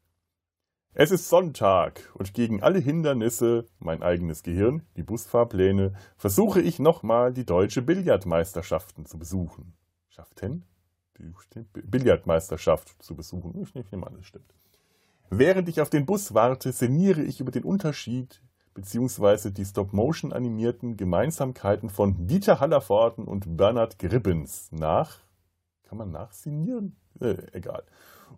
Es ist Sonntag und gegen alle Hindernisse, mein eigenes Gehirn, die Busfahrpläne, versuche ich nochmal die deutsche Billardmeisterschaften zu besuchen. Schaften? Die Billardmeisterschaft zu besuchen. Ich nehme an, das stimmt. Während ich auf den Bus warte, sinniere ich über den Unterschied bzw. die Stop-Motion animierten Gemeinsamkeiten von Dieter Hallervorden und Bernhard Gribbens nach. Kann man nachsinieren? Äh, egal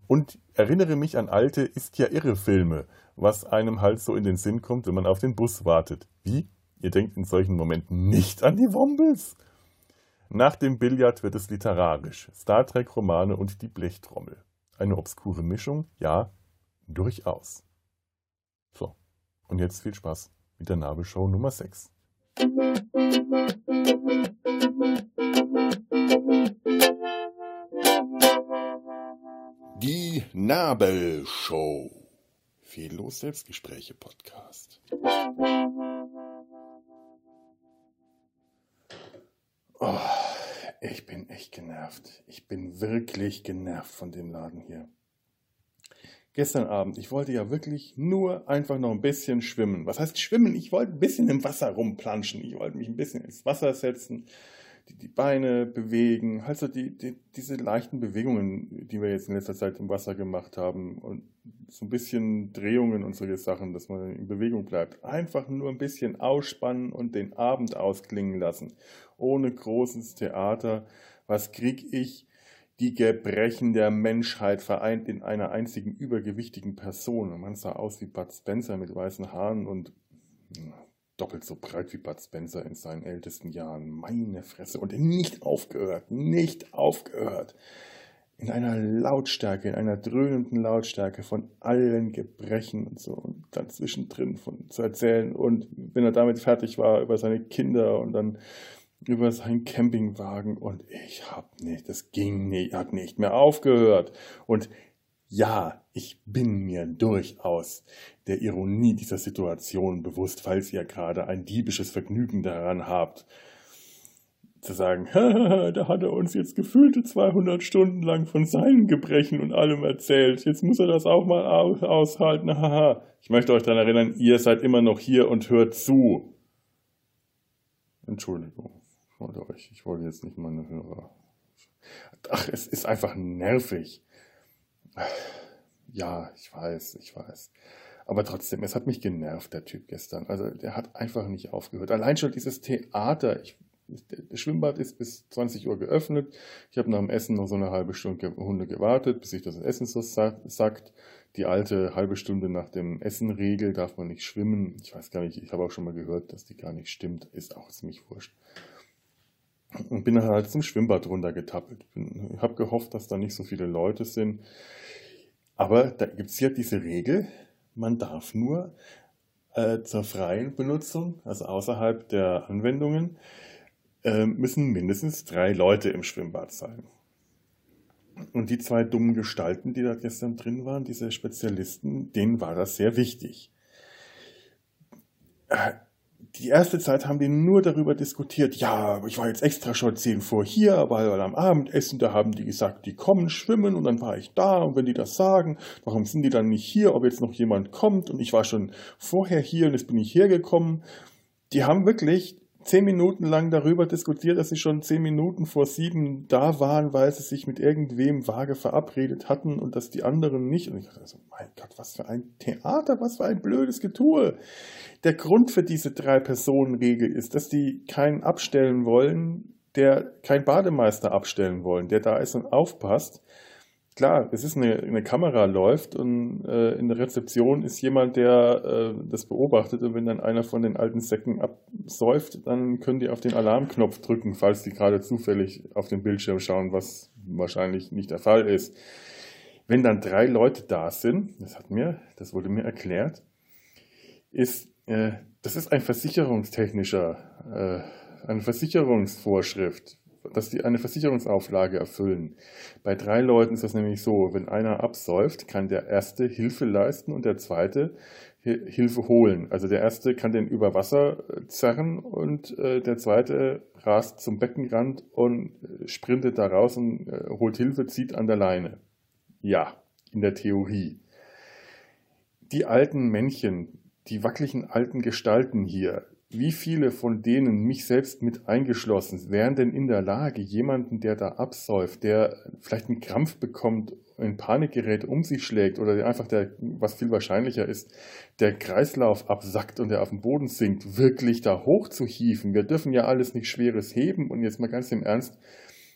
und erinnere mich an alte Ist ja irre Filme, was einem halt so in den Sinn kommt, wenn man auf den Bus wartet. Wie? Ihr denkt in solchen Momenten nicht an die Wombels? Nach dem Billard wird es literarisch. Star Trek Romane und die Blechtrommel. Eine obskure Mischung? Ja, durchaus. So, und jetzt viel Spaß mit der Nabelshow Nummer 6. Die Nabelshow. Fehllos Selbstgespräche Podcast. Oh, ich bin echt genervt. Ich bin wirklich genervt von dem Laden hier. Gestern Abend, ich wollte ja wirklich nur einfach noch ein bisschen schwimmen. Was heißt schwimmen? Ich wollte ein bisschen im Wasser rumplanschen. Ich wollte mich ein bisschen ins Wasser setzen die, die Beine bewegen, halt so die, die, diese leichten Bewegungen, die wir jetzt in letzter Zeit im Wasser gemacht haben und so ein bisschen Drehungen und solche Sachen, dass man in Bewegung bleibt. Einfach nur ein bisschen ausspannen und den Abend ausklingen lassen. Ohne großes Theater. Was krieg ich? Die Gebrechen der Menschheit vereint in einer einzigen übergewichtigen Person. Man sah aus wie Bud Spencer mit weißen Haaren und doppelt so breit wie Bud Spencer in seinen ältesten Jahren. Meine Fresse. Und nicht aufgehört, nicht aufgehört. In einer Lautstärke, in einer dröhnenden Lautstärke von allen Gebrechen und so und dann zwischendrin von zu erzählen. Und wenn er damit fertig war, über seine Kinder und dann über seinen Campingwagen und ich hab nicht, das ging nicht, hat nicht mehr aufgehört. Und ja, ich bin mir durchaus der Ironie dieser Situation bewusst, falls ihr gerade ein diebisches Vergnügen daran habt, zu sagen, da hat er uns jetzt gefühlte 200 Stunden lang von seinen Gebrechen und allem erzählt. Jetzt muss er das auch mal aushalten. ich möchte euch daran erinnern, ihr seid immer noch hier und hört zu. Entschuldigung, ich wollte euch, ich wollte jetzt nicht meine Hörer. Ach, es ist einfach nervig. Ja, ich weiß, ich weiß. Aber trotzdem, es hat mich genervt, der Typ gestern. Also der hat einfach nicht aufgehört. Allein schon dieses Theater. Ich, das Schwimmbad ist bis 20 Uhr geöffnet. Ich habe nach dem Essen noch so eine halbe Stunde Hunde gewartet, bis sich das Essen so sackt. Die alte halbe Stunde nach dem Essen-Regel darf man nicht schwimmen. Ich weiß gar nicht, ich habe auch schon mal gehört, dass die gar nicht stimmt. Ist auch ziemlich wurscht. Und bin halt zum Schwimmbad runtergetappelt. Ich habe gehofft, dass da nicht so viele Leute sind. Aber da gibt es ja diese Regel, man darf nur äh, zur freien Benutzung, also außerhalb der Anwendungen, äh, müssen mindestens drei Leute im Schwimmbad sein. Und die zwei dummen Gestalten, die da gestern drin waren, diese Spezialisten, denen war das sehr wichtig. Die erste Zeit haben die nur darüber diskutiert, ja, ich war jetzt extra schon zehn vor hier, weil am Abendessen, da haben die gesagt, die kommen schwimmen und dann war ich da und wenn die das sagen, warum sind die dann nicht hier, ob jetzt noch jemand kommt und ich war schon vorher hier und jetzt bin ich hergekommen. Die haben wirklich zehn Minuten lang darüber diskutiert, dass sie schon zehn Minuten vor sieben da waren, weil sie sich mit irgendwem vage verabredet hatten und dass die anderen nicht. Und ich dachte so, mein Gott, was für ein Theater, was für ein blödes Getue. Der Grund für diese Drei-Personen-Regel ist, dass die keinen abstellen wollen, der kein Bademeister abstellen wollen, der da ist und aufpasst klar, es ist eine, eine Kamera läuft und äh, in der Rezeption ist jemand, der äh, das beobachtet und wenn dann einer von den alten Säcken absäuft, dann können die auf den Alarmknopf drücken, falls die gerade zufällig auf den Bildschirm schauen, was wahrscheinlich nicht der Fall ist. Wenn dann drei Leute da sind, das hat mir, das wurde mir erklärt, ist, äh, das ist ein versicherungstechnischer, äh, eine Versicherungsvorschrift dass die eine Versicherungsauflage erfüllen. Bei drei Leuten ist das nämlich so, wenn einer absäuft, kann der erste Hilfe leisten und der zweite Hilfe holen. Also der erste kann den über Wasser äh, zerren und äh, der zweite rast zum Beckenrand und äh, sprintet da raus und äh, holt Hilfe, zieht an der Leine. Ja, in der Theorie. Die alten Männchen, die wackeligen alten Gestalten hier, wie viele von denen, mich selbst mit eingeschlossen, wären denn in der Lage, jemanden, der da absäuft, der vielleicht einen Krampf bekommt, ein Panikgerät um sich schlägt oder der einfach der, was viel wahrscheinlicher ist, der Kreislauf absackt und der auf den Boden sinkt, wirklich da hoch zu hieven. Wir dürfen ja alles nicht Schweres heben und jetzt mal ganz im Ernst,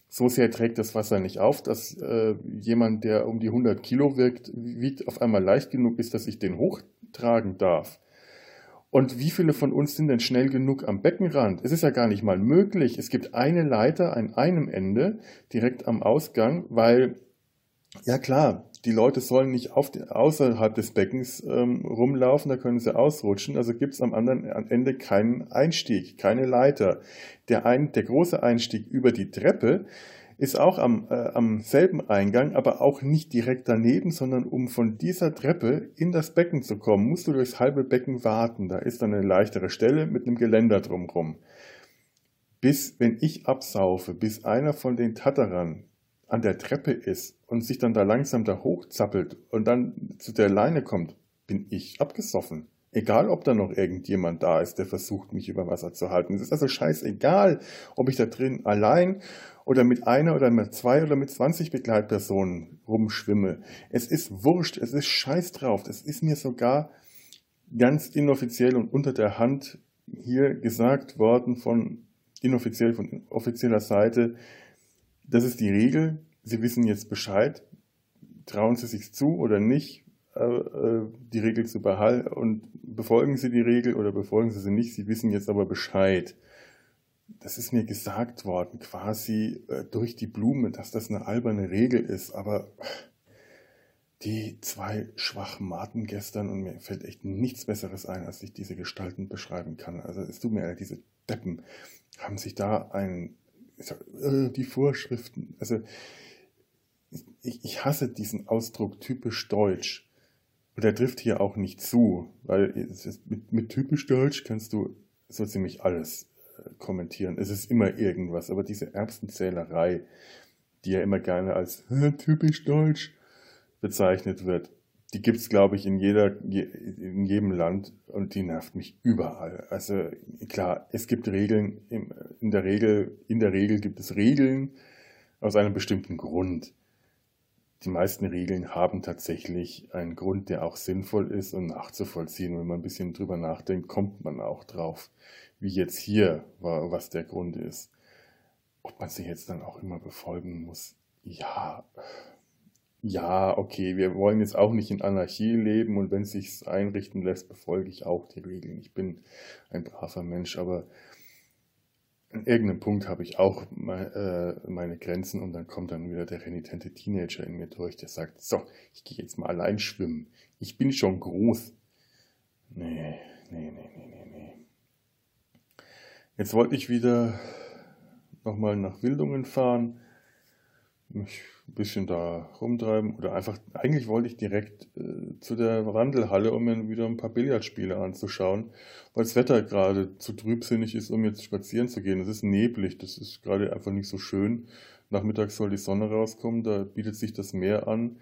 so sehr trägt das Wasser nicht auf, dass äh, jemand, der um die 100 Kilo wirkt, wiegt, auf einmal leicht genug ist, dass ich den hochtragen darf. Und wie viele von uns sind denn schnell genug am Beckenrand? Es ist ja gar nicht mal möglich. Es gibt eine Leiter an einem Ende, direkt am Ausgang, weil, ja klar, die Leute sollen nicht auf außerhalb des Beckens ähm, rumlaufen, da können sie ausrutschen. Also gibt es am anderen Ende keinen Einstieg, keine Leiter. Der, ein, der große Einstieg über die Treppe ist auch am, äh, am selben Eingang, aber auch nicht direkt daneben, sondern um von dieser Treppe in das Becken zu kommen, musst du durchs halbe Becken warten. Da ist dann eine leichtere Stelle mit einem Geländer drumherum. Bis, wenn ich absaufe, bis einer von den Tatterern an der Treppe ist und sich dann da langsam da hochzappelt und dann zu der Leine kommt, bin ich abgesoffen. Egal, ob da noch irgendjemand da ist, der versucht, mich über Wasser zu halten. Es ist also scheißegal, ob ich da drin allein oder mit einer oder mit zwei oder mit 20 Begleitpersonen rumschwimme. Es ist wurscht, es ist scheiß drauf. Das ist mir sogar ganz inoffiziell und unter der Hand hier gesagt worden von inoffiziell, von offizieller Seite. Das ist die Regel. Sie wissen jetzt Bescheid. Trauen Sie sich zu oder nicht, die Regel zu behalten und befolgen Sie die Regel oder befolgen Sie sie nicht. Sie wissen jetzt aber Bescheid das ist mir gesagt worden, quasi äh, durch die Blume, dass das eine alberne Regel ist, aber die zwei schwachen Maten gestern und mir fällt echt nichts Besseres ein, als ich diese Gestalten beschreiben kann. Also es tut mir leid, diese Deppen haben sich da ein, äh, die Vorschriften, also ich hasse diesen Ausdruck typisch deutsch. Und der trifft hier auch nicht zu, weil mit, mit typisch deutsch kannst du so ziemlich alles kommentieren. Es ist immer irgendwas, aber diese Erbsenzählerei, die ja immer gerne als typisch deutsch bezeichnet wird, die gibt es, glaube ich, in, jeder, in jedem Land und die nervt mich überall. Also klar, es gibt Regeln, in der Regel, in der Regel gibt es Regeln aus einem bestimmten Grund. Die meisten Regeln haben tatsächlich einen Grund, der auch sinnvoll ist und nachzuvollziehen. Wenn man ein bisschen drüber nachdenkt, kommt man auch drauf, wie jetzt hier, was der Grund ist. Ob man sie jetzt dann auch immer befolgen muss, ja, ja, okay, wir wollen jetzt auch nicht in Anarchie leben und wenn es sich einrichten lässt, befolge ich auch die Regeln. Ich bin ein braver Mensch, aber an irgendeinem Punkt habe ich auch äh, meine Grenzen und dann kommt dann wieder der renitente Teenager in mir durch, der sagt, so, ich gehe jetzt mal allein schwimmen. Ich bin schon groß. Nee, nee, nee, nee, nee, nee. Jetzt wollte ich wieder nochmal nach Wildungen fahren, mich ein bisschen da rumtreiben oder einfach, eigentlich wollte ich direkt äh, zu der Wandelhalle, um mir wieder ein paar Billardspiele anzuschauen, weil das Wetter gerade zu trübsinnig ist, um jetzt spazieren zu gehen. Es ist neblig, das ist gerade einfach nicht so schön. Nachmittags soll die Sonne rauskommen, da bietet sich das Meer an.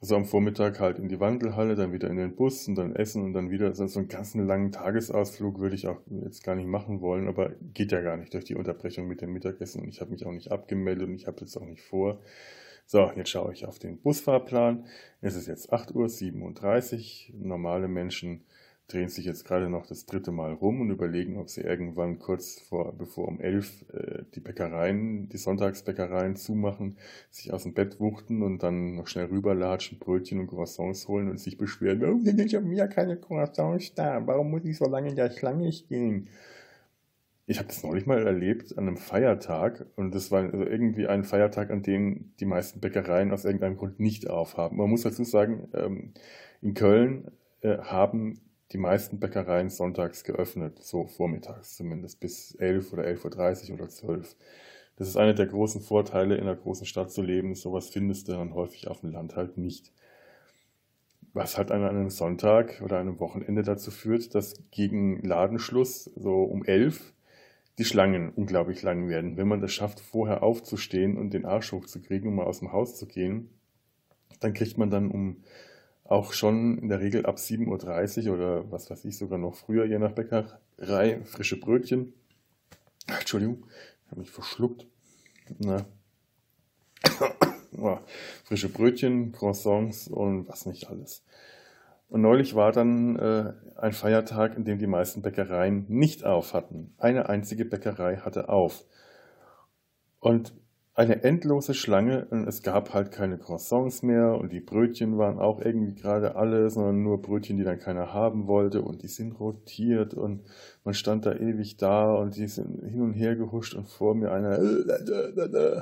Also am Vormittag halt in die Wandelhalle, dann wieder in den Bus und dann essen und dann wieder. Also so einen ganzen langen Tagesausflug würde ich auch jetzt gar nicht machen wollen, aber geht ja gar nicht durch die Unterbrechung mit dem Mittagessen und ich habe mich auch nicht abgemeldet und ich habe jetzt auch nicht vor. So, jetzt schaue ich auf den Busfahrplan. Es ist jetzt 8.37 Uhr. Normale Menschen drehen sich jetzt gerade noch das dritte Mal rum und überlegen, ob sie irgendwann kurz vor, bevor um elf äh, die Bäckereien, die Sonntagsbäckereien zumachen, sich aus dem Bett wuchten und dann noch schnell rüberlatschen, Brötchen und Croissants holen und sich beschweren, warum sind denn schon wieder keine Croissants da? Warum muss ich so lange in der Schlange stehen? Ich habe das neulich mal erlebt an einem Feiertag und das war also irgendwie ein Feiertag, an dem die meisten Bäckereien aus irgendeinem Grund nicht aufhaben. Man muss dazu sagen, ähm, in Köln äh, haben die meisten Bäckereien sonntags geöffnet, so vormittags zumindest, bis 11 oder 11.30 Uhr oder 12 Das ist einer der großen Vorteile, in einer großen Stadt zu leben. Sowas findest du dann häufig auf dem Land halt nicht. Was halt an einem Sonntag oder einem Wochenende dazu führt, dass gegen Ladenschluss, so um 11 die Schlangen unglaublich lang werden. Wenn man das schafft, vorher aufzustehen und den Arsch hochzukriegen, um mal aus dem Haus zu gehen, dann kriegt man dann um auch schon in der Regel ab 7.30 Uhr oder was weiß ich, sogar noch früher, je nach Bäckerei, frische Brötchen. Entschuldigung, ich habe mich verschluckt. Na. frische Brötchen, Croissants und was nicht alles. Und neulich war dann äh, ein Feiertag, in dem die meisten Bäckereien nicht auf hatten. Eine einzige Bäckerei hatte auf. Und eine endlose Schlange und es gab halt keine Croissants mehr und die Brötchen waren auch irgendwie gerade alle, sondern nur Brötchen, die dann keiner haben wollte und die sind rotiert und man stand da ewig da und die sind hin und her gehuscht und vor mir einer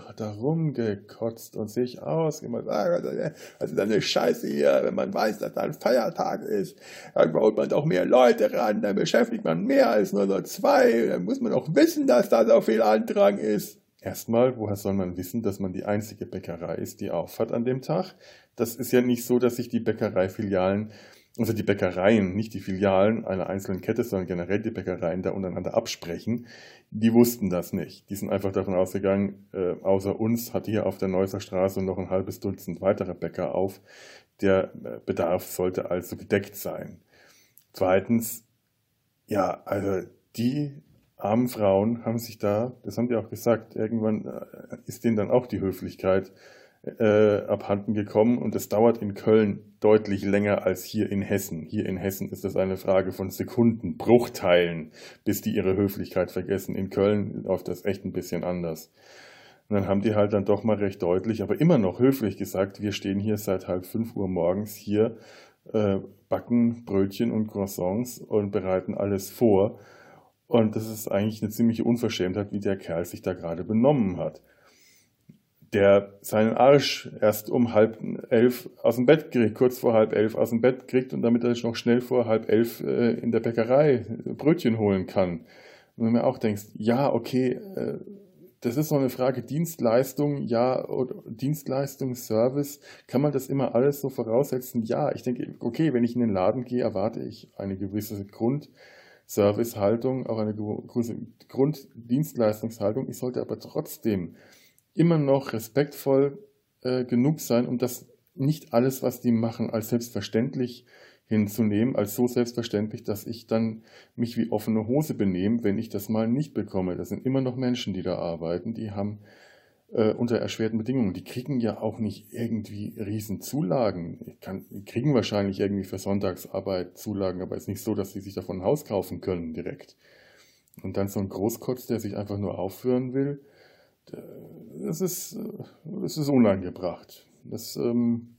hat da rumgekotzt und sich aus. Also eine Scheiße hier, wenn man weiß, dass da ein Feiertag ist, dann baut man doch mehr Leute ran, dann beschäftigt man mehr als nur so zwei, dann muss man auch wissen, dass da so viel Andrang ist. Erstmal, woher soll man wissen, dass man die einzige Bäckerei ist, die aufhat an dem Tag? Das ist ja nicht so, dass sich die Bäckereifilialen, also die Bäckereien, nicht die Filialen einer einzelnen Kette, sondern generell die Bäckereien da untereinander absprechen. Die wussten das nicht. Die sind einfach davon ausgegangen, äh, außer uns hat hier auf der Neusser Straße noch ein halbes Dutzend weitere Bäcker auf. Der äh, Bedarf sollte also gedeckt sein. Zweitens, ja, also die armen Frauen haben sich da, das haben die auch gesagt, irgendwann äh, ist denen dann auch die Höflichkeit äh, abhanden gekommen und es dauert in Köln deutlich länger als hier in Hessen. Hier in Hessen ist es eine Frage von Sekunden, Bruchteilen, bis die ihre Höflichkeit vergessen. In Köln läuft das echt ein bisschen anders. Und dann haben die halt dann doch mal recht deutlich, aber immer noch höflich gesagt, wir stehen hier seit halb fünf Uhr morgens hier, äh, backen Brötchen und Croissants und bereiten alles vor. Und das ist eigentlich eine ziemliche Unverschämtheit, wie der Kerl sich da gerade benommen hat. Der seinen Arsch erst um halb elf aus dem Bett kriegt, kurz vor halb elf aus dem Bett kriegt und damit er sich noch schnell vor halb elf äh, in der Bäckerei Brötchen holen kann. Und wenn mir auch denkst, ja, okay, äh, das ist so eine Frage Dienstleistung, ja, Dienstleistung, Service, kann man das immer alles so voraussetzen? Ja, ich denke, okay, wenn ich in den Laden gehe, erwarte ich eine gewisse Grund, Servicehaltung, auch eine große Grunddienstleistungshaltung. Ich sollte aber trotzdem immer noch respektvoll äh, genug sein, um das nicht alles, was die machen, als selbstverständlich hinzunehmen, als so selbstverständlich, dass ich dann mich wie offene Hose benehme, wenn ich das mal nicht bekomme. Das sind immer noch Menschen, die da arbeiten, die haben äh, unter erschwerten Bedingungen. Die kriegen ja auch nicht irgendwie riesen Zulagen. Kann, die kriegen wahrscheinlich irgendwie für Sonntagsarbeit Zulagen, aber es ist nicht so, dass sie sich davon ein Haus kaufen können direkt. Und dann so ein Großkotz, der sich einfach nur aufführen will, das ist, das ist unangebracht. Das, ähm,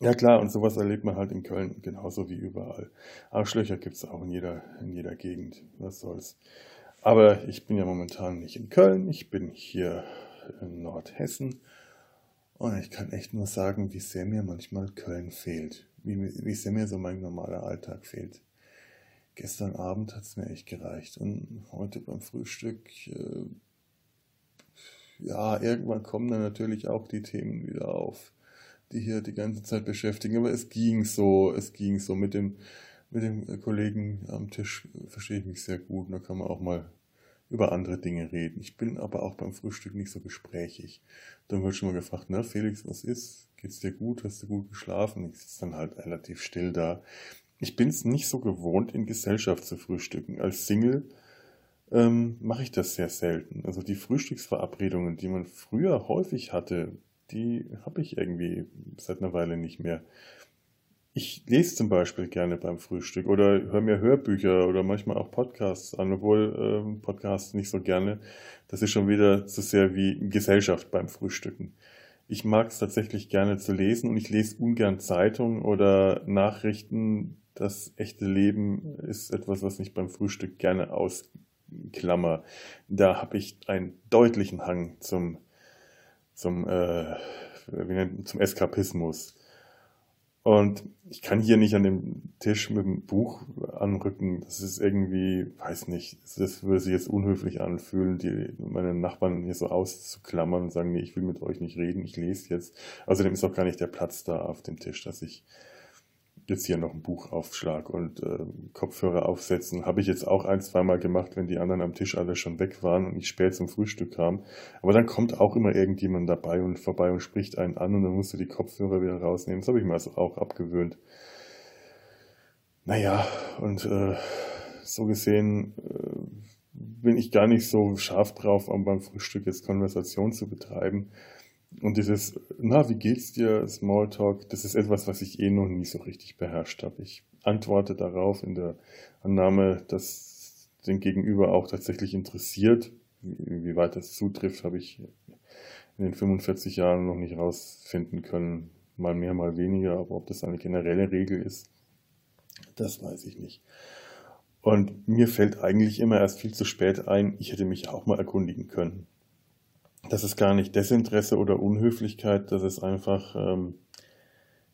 ja klar, und sowas erlebt man halt in Köln genauso wie überall. Arschlöcher gibt es auch in jeder, in jeder Gegend. Was soll's. Aber ich bin ja momentan nicht in Köln, ich bin hier in Nordhessen. Und ich kann echt nur sagen, wie sehr mir manchmal Köln fehlt. Wie, wie sehr mir so mein normaler Alltag fehlt. Gestern Abend hat es mir echt gereicht. Und heute beim Frühstück, äh, ja, irgendwann kommen dann natürlich auch die Themen wieder auf, die hier die ganze Zeit beschäftigen. Aber es ging so, es ging so mit dem, mit dem Kollegen am Tisch, verstehe ich mich sehr gut. Da kann man auch mal über andere Dinge reden. Ich bin aber auch beim Frühstück nicht so gesprächig. Dann wird schon mal gefragt, na Felix, was ist? Geht's dir gut? Hast du gut geschlafen? Ich sitze dann halt relativ still da. Ich bin es nicht so gewohnt, in Gesellschaft zu frühstücken. Als Single ähm, mache ich das sehr selten. Also die Frühstücksverabredungen, die man früher häufig hatte, die habe ich irgendwie seit einer Weile nicht mehr. Ich lese zum Beispiel gerne beim Frühstück oder höre mir Hörbücher oder manchmal auch Podcasts an, obwohl ähm, Podcasts nicht so gerne. Das ist schon wieder zu sehr wie Gesellschaft beim Frühstücken. Ich mag es tatsächlich gerne zu lesen und ich lese ungern Zeitungen oder Nachrichten. Das echte Leben ist etwas, was ich beim Frühstück gerne ausklammer. Da habe ich einen deutlichen Hang zum, zum, äh, nennt, zum Eskapismus. Und ich kann hier nicht an dem Tisch mit dem Buch anrücken. Das ist irgendwie, weiß nicht, das würde sich jetzt unhöflich anfühlen, die, meine Nachbarn hier so auszuklammern und sagen, nee, ich will mit euch nicht reden, ich lese jetzt. Außerdem ist auch gar nicht der Platz da auf dem Tisch, dass ich jetzt hier noch ein Buchaufschlag und äh, Kopfhörer aufsetzen. Habe ich jetzt auch ein, zweimal gemacht, wenn die anderen am Tisch alle schon weg waren und ich spät zum Frühstück kam. Aber dann kommt auch immer irgendjemand dabei und vorbei und spricht einen an und dann musst du die Kopfhörer wieder rausnehmen. Das habe ich mir also auch abgewöhnt. Naja, und äh, so gesehen äh, bin ich gar nicht so scharf drauf, um beim Frühstück jetzt Konversation zu betreiben. Und dieses, na, wie geht's dir, Smalltalk, das ist etwas, was ich eh noch nie so richtig beherrscht habe. Ich antworte darauf in der Annahme, dass den Gegenüber auch tatsächlich interessiert. Wie, weit das zutrifft, habe ich in den 45 Jahren noch nicht rausfinden können. Mal mehr, mal weniger, aber ob das eine generelle Regel ist, das weiß ich nicht. Und mir fällt eigentlich immer erst viel zu spät ein, ich hätte mich auch mal erkundigen können das ist gar nicht Desinteresse oder Unhöflichkeit, das ist einfach, ähm,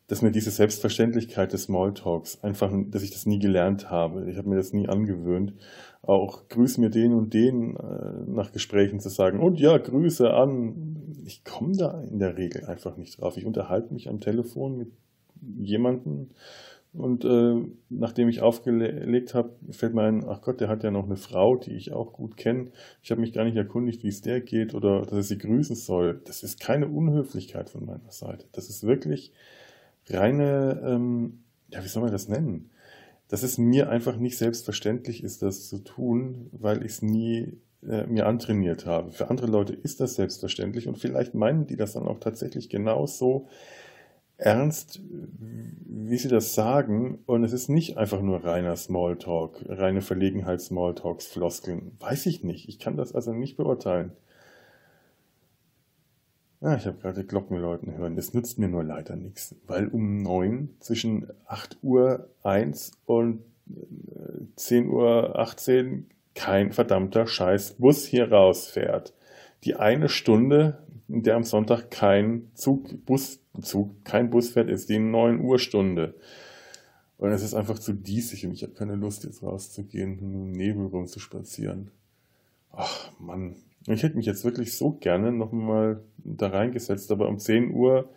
dass mir diese Selbstverständlichkeit des Smalltalks, einfach, dass ich das nie gelernt habe. Ich habe mir das nie angewöhnt. Auch grüß mir den und den äh, nach Gesprächen zu sagen, und ja, Grüße an. Ich komme da in der Regel einfach nicht drauf. Ich unterhalte mich am Telefon mit jemandem und äh, nachdem ich aufgelegt habe, fällt mir ein, ach Gott, der hat ja noch eine Frau, die ich auch gut kenne. Ich habe mich gar nicht erkundigt, wie es der geht oder dass er sie grüßen soll. Das ist keine Unhöflichkeit von meiner Seite. Das ist wirklich reine, ähm, ja, wie soll man das nennen? Dass es mir einfach nicht selbstverständlich ist, das zu tun, weil ich es nie äh, mir antrainiert habe. Für andere Leute ist das selbstverständlich und vielleicht meinen die das dann auch tatsächlich genauso ernst, wie sie das sagen. Und es ist nicht einfach nur reiner Smalltalk, reine Verlegenheit Smalltalks, Floskeln. Weiß ich nicht. Ich kann das also nicht beurteilen. Ja, ich habe gerade Glockenläuten hören. Das nützt mir nur leider nichts, weil um neun zwischen 8 Uhr 1 und 10 äh, Uhr 18 kein verdammter Scheiß Bus hier rausfährt. Die eine Stunde, in der am Sonntag kein Zug, Bus Zug, kein Bus fährt, ist die 9 Uhr Stunde. Und es ist einfach zu diesig und ich habe keine Lust, jetzt rauszugehen im Nebel rumzuspazieren. Ach Mann, ich hätte mich jetzt wirklich so gerne nochmal da reingesetzt, aber um 10 Uhr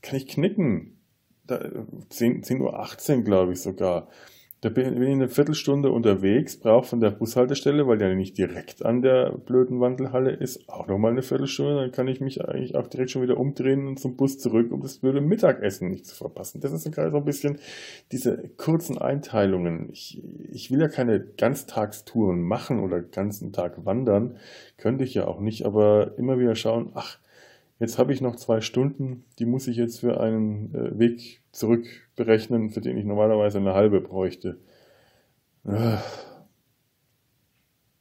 kann ich knicken. Da, 10, 10 Uhr 18, glaube ich sogar. Da bin ich eine Viertelstunde unterwegs, brauche von der Bushaltestelle, weil der nicht direkt an der blöden Wandelhalle ist, auch nochmal eine Viertelstunde. Dann kann ich mich eigentlich auch direkt schon wieder umdrehen und zum Bus zurück, um das blöde Mittagessen nicht zu verpassen. Das ist gerade so ein bisschen diese kurzen Einteilungen. Ich, ich will ja keine Ganztagstouren machen oder ganzen Tag wandern. Könnte ich ja auch nicht, aber immer wieder schauen, ach, Jetzt habe ich noch zwei Stunden, die muss ich jetzt für einen äh, Weg zurück berechnen, für den ich normalerweise eine halbe bräuchte.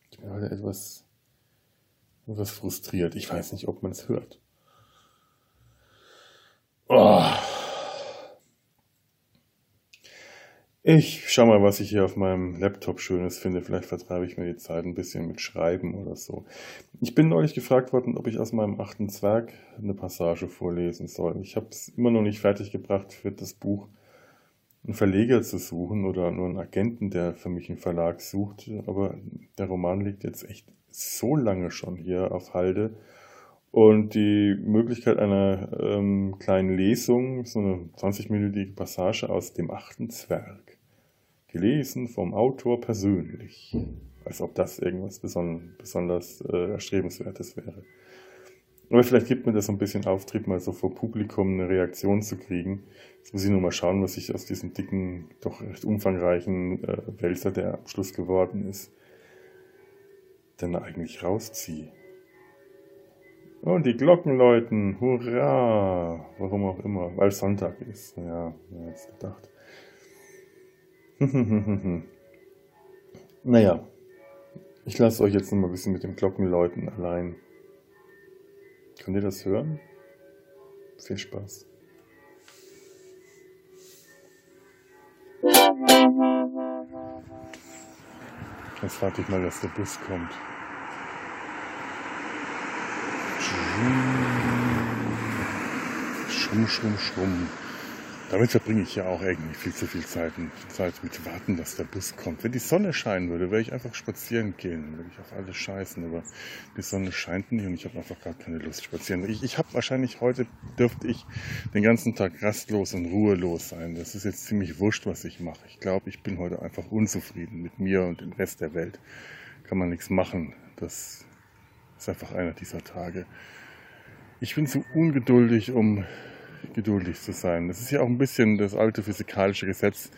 Ich bin heute etwas, etwas frustriert. Ich weiß nicht, ob man es hört. Oh. Ich schau mal, was ich hier auf meinem Laptop Schönes finde. Vielleicht vertreibe ich mir die Zeit ein bisschen mit Schreiben oder so. Ich bin neulich gefragt worden, ob ich aus meinem achten Zwerg eine Passage vorlesen soll. Ich habe es immer noch nicht fertig gebracht für das Buch einen Verleger zu suchen oder nur einen Agenten, der für mich einen Verlag sucht. Aber der Roman liegt jetzt echt so lange schon hier auf Halde. Und die Möglichkeit einer ähm, kleinen Lesung, so eine 20-minütige Passage aus dem achten Zwerg, gelesen vom Autor persönlich, als ob das irgendwas beson besonders äh, Erstrebenswertes wäre. Aber vielleicht gibt mir das so ein bisschen Auftrieb, mal so vor Publikum eine Reaktion zu kriegen. Jetzt muss ich nur mal schauen, was ich aus diesem dicken, doch recht umfangreichen äh, Wälzer, der am Schluss geworden ist, denn eigentlich rausziehe. Und die Glocken läuten, hurra! Warum auch immer, weil Sonntag ist. Ja, wer hätte gedacht. naja, ich lasse euch jetzt noch mal ein bisschen mit dem Glockenläuten allein. Könnt ihr das hören? Viel Spaß. Jetzt warte ich mal, dass der Bus kommt. Schrumm, schrumm, schrumm. Damit verbringe ich ja auch irgendwie viel zu viel Zeit, Zeit mit Warten, dass der Bus kommt. Wenn die Sonne scheinen würde, würde ich einfach spazieren gehen, würde ich auf alles scheißen. Aber die Sonne scheint nicht und ich habe einfach gar keine Lust spazieren. Ich, ich habe wahrscheinlich heute, dürfte ich den ganzen Tag rastlos und ruhelos sein. Das ist jetzt ziemlich wurscht, was ich mache. Ich glaube, ich bin heute einfach unzufrieden mit mir und dem Rest der Welt. Kann man nichts machen. Das ist einfach einer dieser Tage. Ich bin zu ungeduldig, um geduldig zu sein. Das ist ja auch ein bisschen das alte physikalische Gesetz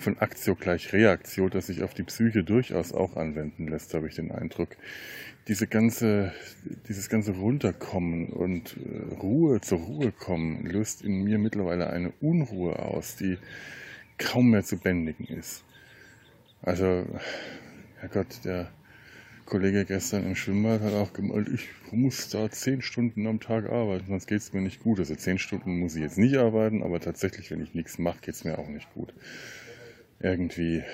von Aktio gleich Reaktio, das sich auf die Psyche durchaus auch anwenden lässt, habe ich den Eindruck. Diese ganze, dieses ganze Runterkommen und äh, Ruhe zur Ruhe kommen löst in mir mittlerweile eine Unruhe aus, die kaum mehr zu bändigen ist. Also, Herrgott, der Kollege gestern im Schwimmbad hat auch gemalt, ich muss da zehn Stunden am Tag arbeiten, sonst geht es mir nicht gut. Also zehn Stunden muss ich jetzt nicht arbeiten, aber tatsächlich, wenn ich nichts mache, geht es mir auch nicht gut. Irgendwie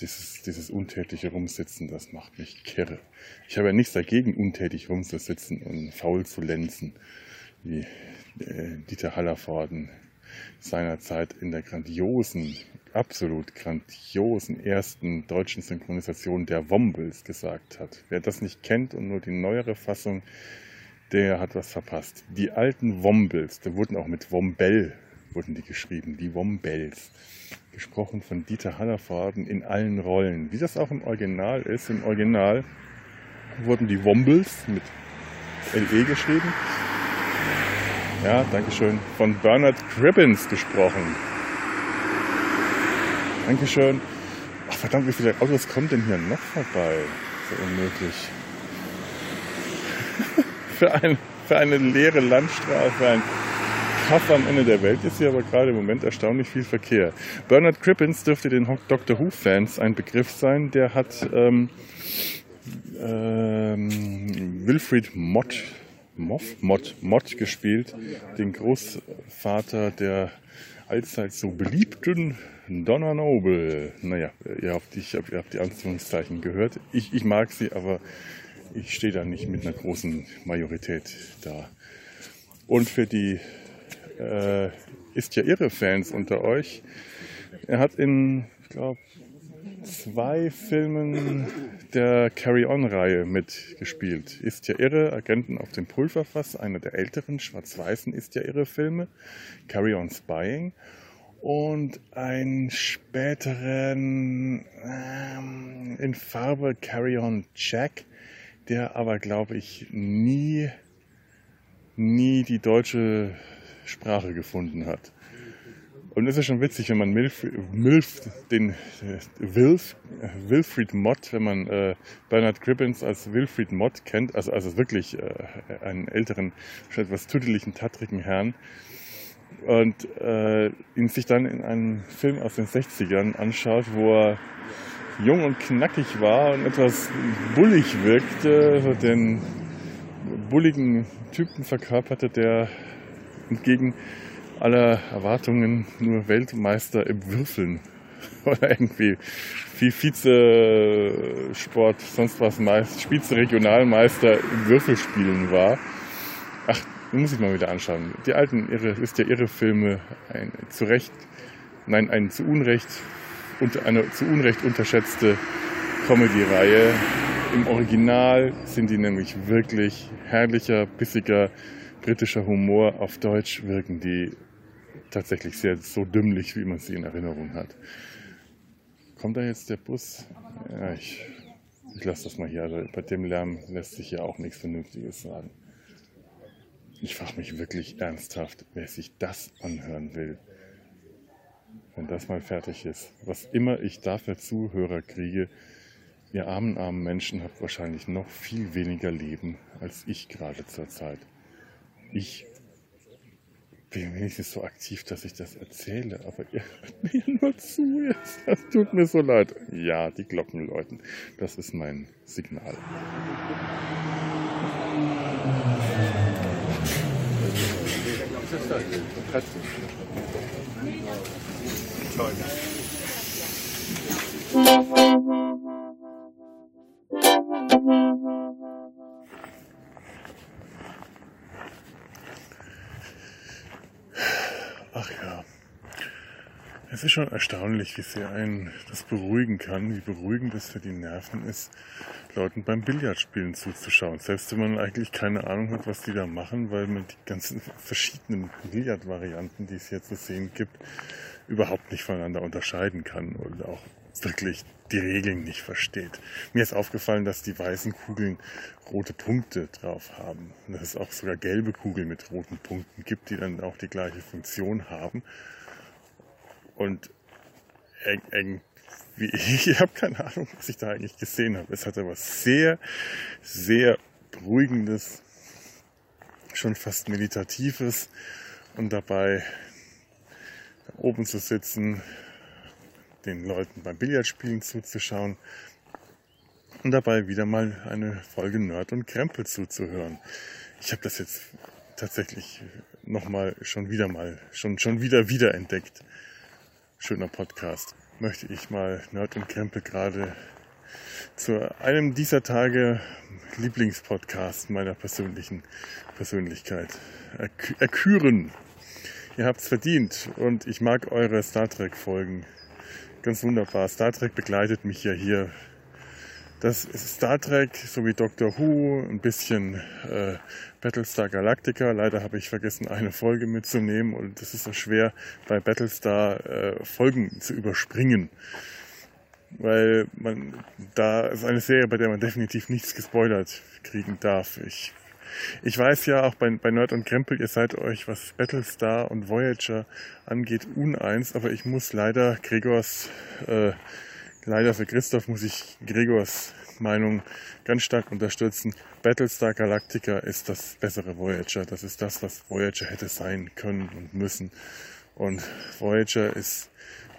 dieses, dieses untätige Rumsitzen, das macht mich kirre. Ich habe ja nichts dagegen, untätig rumzusitzen und faul zu lenzen, wie äh, Dieter Hallervorden seinerzeit in der grandiosen absolut grandiosen ersten deutschen Synchronisation der Wombles gesagt hat. Wer das nicht kennt und nur die neuere Fassung, der hat was verpasst. Die alten Wombles, da wurden auch mit Wombell wurden die geschrieben, die Wombells. Gesprochen von Dieter Hallervorden in allen Rollen. Wie das auch im Original ist. Im Original wurden die Wombles mit LE geschrieben. Ja, Dankeschön. Von Bernard Cribbins gesprochen. Dankeschön. Ach verdammt, wie viele Autos kommen denn hier noch vorbei? So unmöglich. für, ein, für eine leere Landstraße, ein Kaff am Ende der Welt ist hier aber gerade im Moment erstaunlich viel Verkehr. Bernard Crippins dürfte den Doctor Who-Fans ein Begriff sein. Der hat ähm, ähm, Wilfried Mott, Moff, Mott, Mott gespielt, den Großvater der allzeit so beliebten Donna Noble. Naja, ihr habt, ich, ihr habt die Anführungszeichen gehört. Ich, ich mag sie, aber ich stehe da nicht mit einer großen Majorität da. Und für die äh, ist ja irre Fans unter euch. Er hat in, ich glaube, zwei Filmen der Carry-On-Reihe mitgespielt. Ist ja irre, Agenten auf dem Pulverfass, einer der älteren schwarz-weißen Ist ja irre Filme. Carry-On Spying und einen späteren ähm, in Farbe Carry-On Jack, der aber, glaube ich, nie, nie die deutsche Sprache gefunden hat. Und es ist schon witzig, wenn man Milf, Milf den äh, Wilf, Wilfried Mott, wenn man äh, Bernard Cribbins als Wilfried Mott kennt, also, also wirklich äh, einen älteren, schon etwas tüdeligen, tattrigen Herrn, und äh, ihn sich dann in einem Film aus den 60ern anschaut, wo er jung und knackig war und etwas bullig wirkte, so den bulligen Typen verkörperte, der entgegen aller Erwartungen nur Weltmeister im Würfeln oder irgendwie wie Vize-Sport, sonst was, Vize-Regionalmeister im Würfelspielen war. Ach, muss ich mal wieder anschauen. Die alten irre, ist ja irre Filme, ein zu Recht, nein, ein zu Unrecht eine zu Unrecht unterschätzte Comedy-Reihe. Im Original sind die nämlich wirklich herrlicher, bissiger britischer Humor. Auf Deutsch wirken die tatsächlich sehr so dümmlich, wie man sie in Erinnerung hat. Kommt da jetzt der Bus? Ja, ich, ich lasse das mal hier. Also bei dem Lärm lässt sich ja auch nichts Vernünftiges sagen. Ich frage mich wirklich ernsthaft, wer sich das anhören will. Wenn das mal fertig ist. Was immer ich dafür Zuhörer kriege, ihr armen, armen Menschen habt wahrscheinlich noch viel weniger Leben als ich gerade zur Zeit. Ich bin wenigstens so aktiv, dass ich das erzähle, aber ihr hört mir nur zu jetzt. Das tut mir so leid. Ja, die Glocken läuten. Das ist mein Signal. Ach schon erstaunlich, wie sehr einen das beruhigen kann, wie beruhigend es für die Nerven ist, Leuten beim Billardspielen zuzuschauen. Selbst wenn man eigentlich keine Ahnung hat, was die da machen, weil man die ganzen verschiedenen Billardvarianten, die es hier zu sehen gibt, überhaupt nicht voneinander unterscheiden kann und auch wirklich die Regeln nicht versteht. Mir ist aufgefallen, dass die weißen Kugeln rote Punkte drauf haben. Und dass es auch sogar gelbe Kugeln mit roten Punkten gibt, die dann auch die gleiche Funktion haben. Und eng, eng wie ich, habe keine Ahnung, was ich da eigentlich gesehen habe. Es hatte was sehr, sehr beruhigendes, schon fast meditatives und dabei oben zu sitzen, den Leuten beim Billardspielen zuzuschauen und dabei wieder mal eine Folge Nerd und Krempel zuzuhören. Ich habe das jetzt tatsächlich nochmal schon wieder mal, schon, schon wieder wiederentdeckt. Schöner Podcast. Möchte ich mal Nerd und Krempel gerade zu einem dieser Tage Lieblingspodcast meiner persönlichen Persönlichkeit erküren. Ihr habt's verdient und ich mag eure Star Trek Folgen ganz wunderbar. Star Trek begleitet mich ja hier. Das ist Star Trek sowie Doctor Who, ein bisschen äh, Battlestar Galactica. Leider habe ich vergessen, eine Folge mitzunehmen und es ist so schwer, bei Battlestar äh, Folgen zu überspringen. Weil man da ist eine Serie, bei der man definitiv nichts gespoilert kriegen darf. Ich ich weiß ja auch bei, bei Nerd und Krempel, ihr seid euch, was Battlestar und Voyager angeht, uneins, aber ich muss leider Gregors, äh, leider für Christoph muss ich Gregors Meinung ganz stark unterstützen. Battlestar Galactica ist das bessere Voyager. Das ist das, was Voyager hätte sein können und müssen. Und Voyager ist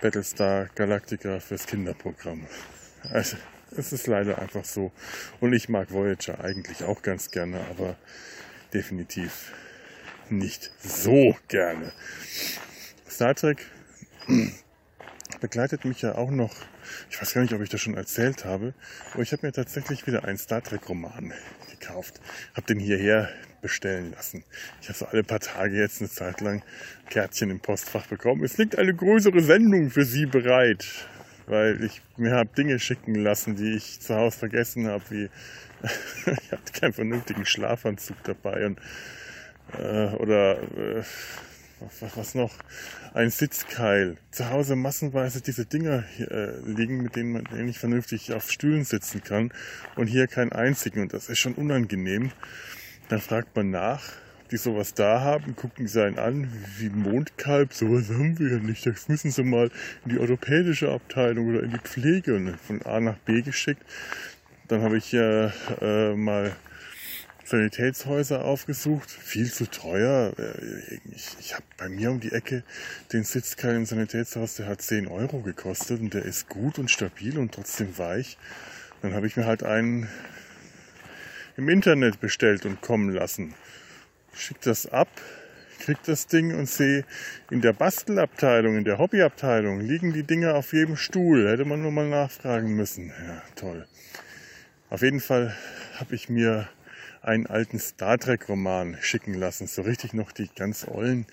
Battlestar Galactica fürs Kinderprogramm. Also, es ist leider einfach so. Und ich mag Voyager eigentlich auch ganz gerne, aber definitiv nicht so gerne. Star Trek begleitet mich ja auch noch, ich weiß gar nicht, ob ich das schon erzählt habe, aber ich habe mir tatsächlich wieder einen Star Trek Roman gekauft. Habe den hierher bestellen lassen. Ich habe so alle paar Tage jetzt eine Zeit lang Kärtchen im Postfach bekommen. Es liegt eine größere Sendung für Sie bereit weil ich mir habe Dinge schicken lassen, die ich zu Hause vergessen habe, wie ich hatte keinen vernünftigen Schlafanzug dabei und äh, oder äh, was, was noch? Ein Sitzkeil. Zu Hause massenweise diese Dinger äh, liegen, mit denen man nicht vernünftig auf Stühlen sitzen kann. Und hier keinen einzigen. Und das ist schon unangenehm. Dann fragt man nach, die sowas da haben, gucken sie einen an, wie Mondkalb, sowas haben wir ja nicht. Das müssen sie mal in die orthopädische Abteilung oder in die Pflege und von A nach B geschickt. Dann habe ich ja äh, mal Sanitätshäuser aufgesucht, viel zu teuer. Äh, ich, ich habe bei mir um die Ecke den Sitzkeil im Sanitätshaus, der hat 10 Euro gekostet und der ist gut und stabil und trotzdem weich. Dann habe ich mir halt einen im Internet bestellt und kommen lassen. Schick das ab, krieg das Ding und sehe in der Bastelabteilung, in der Hobbyabteilung liegen die Dinge auf jedem Stuhl. Hätte man nur mal nachfragen müssen. Ja, toll. Auf jeden Fall habe ich mir einen alten Star Trek Roman schicken lassen. So richtig noch die ganz ollen,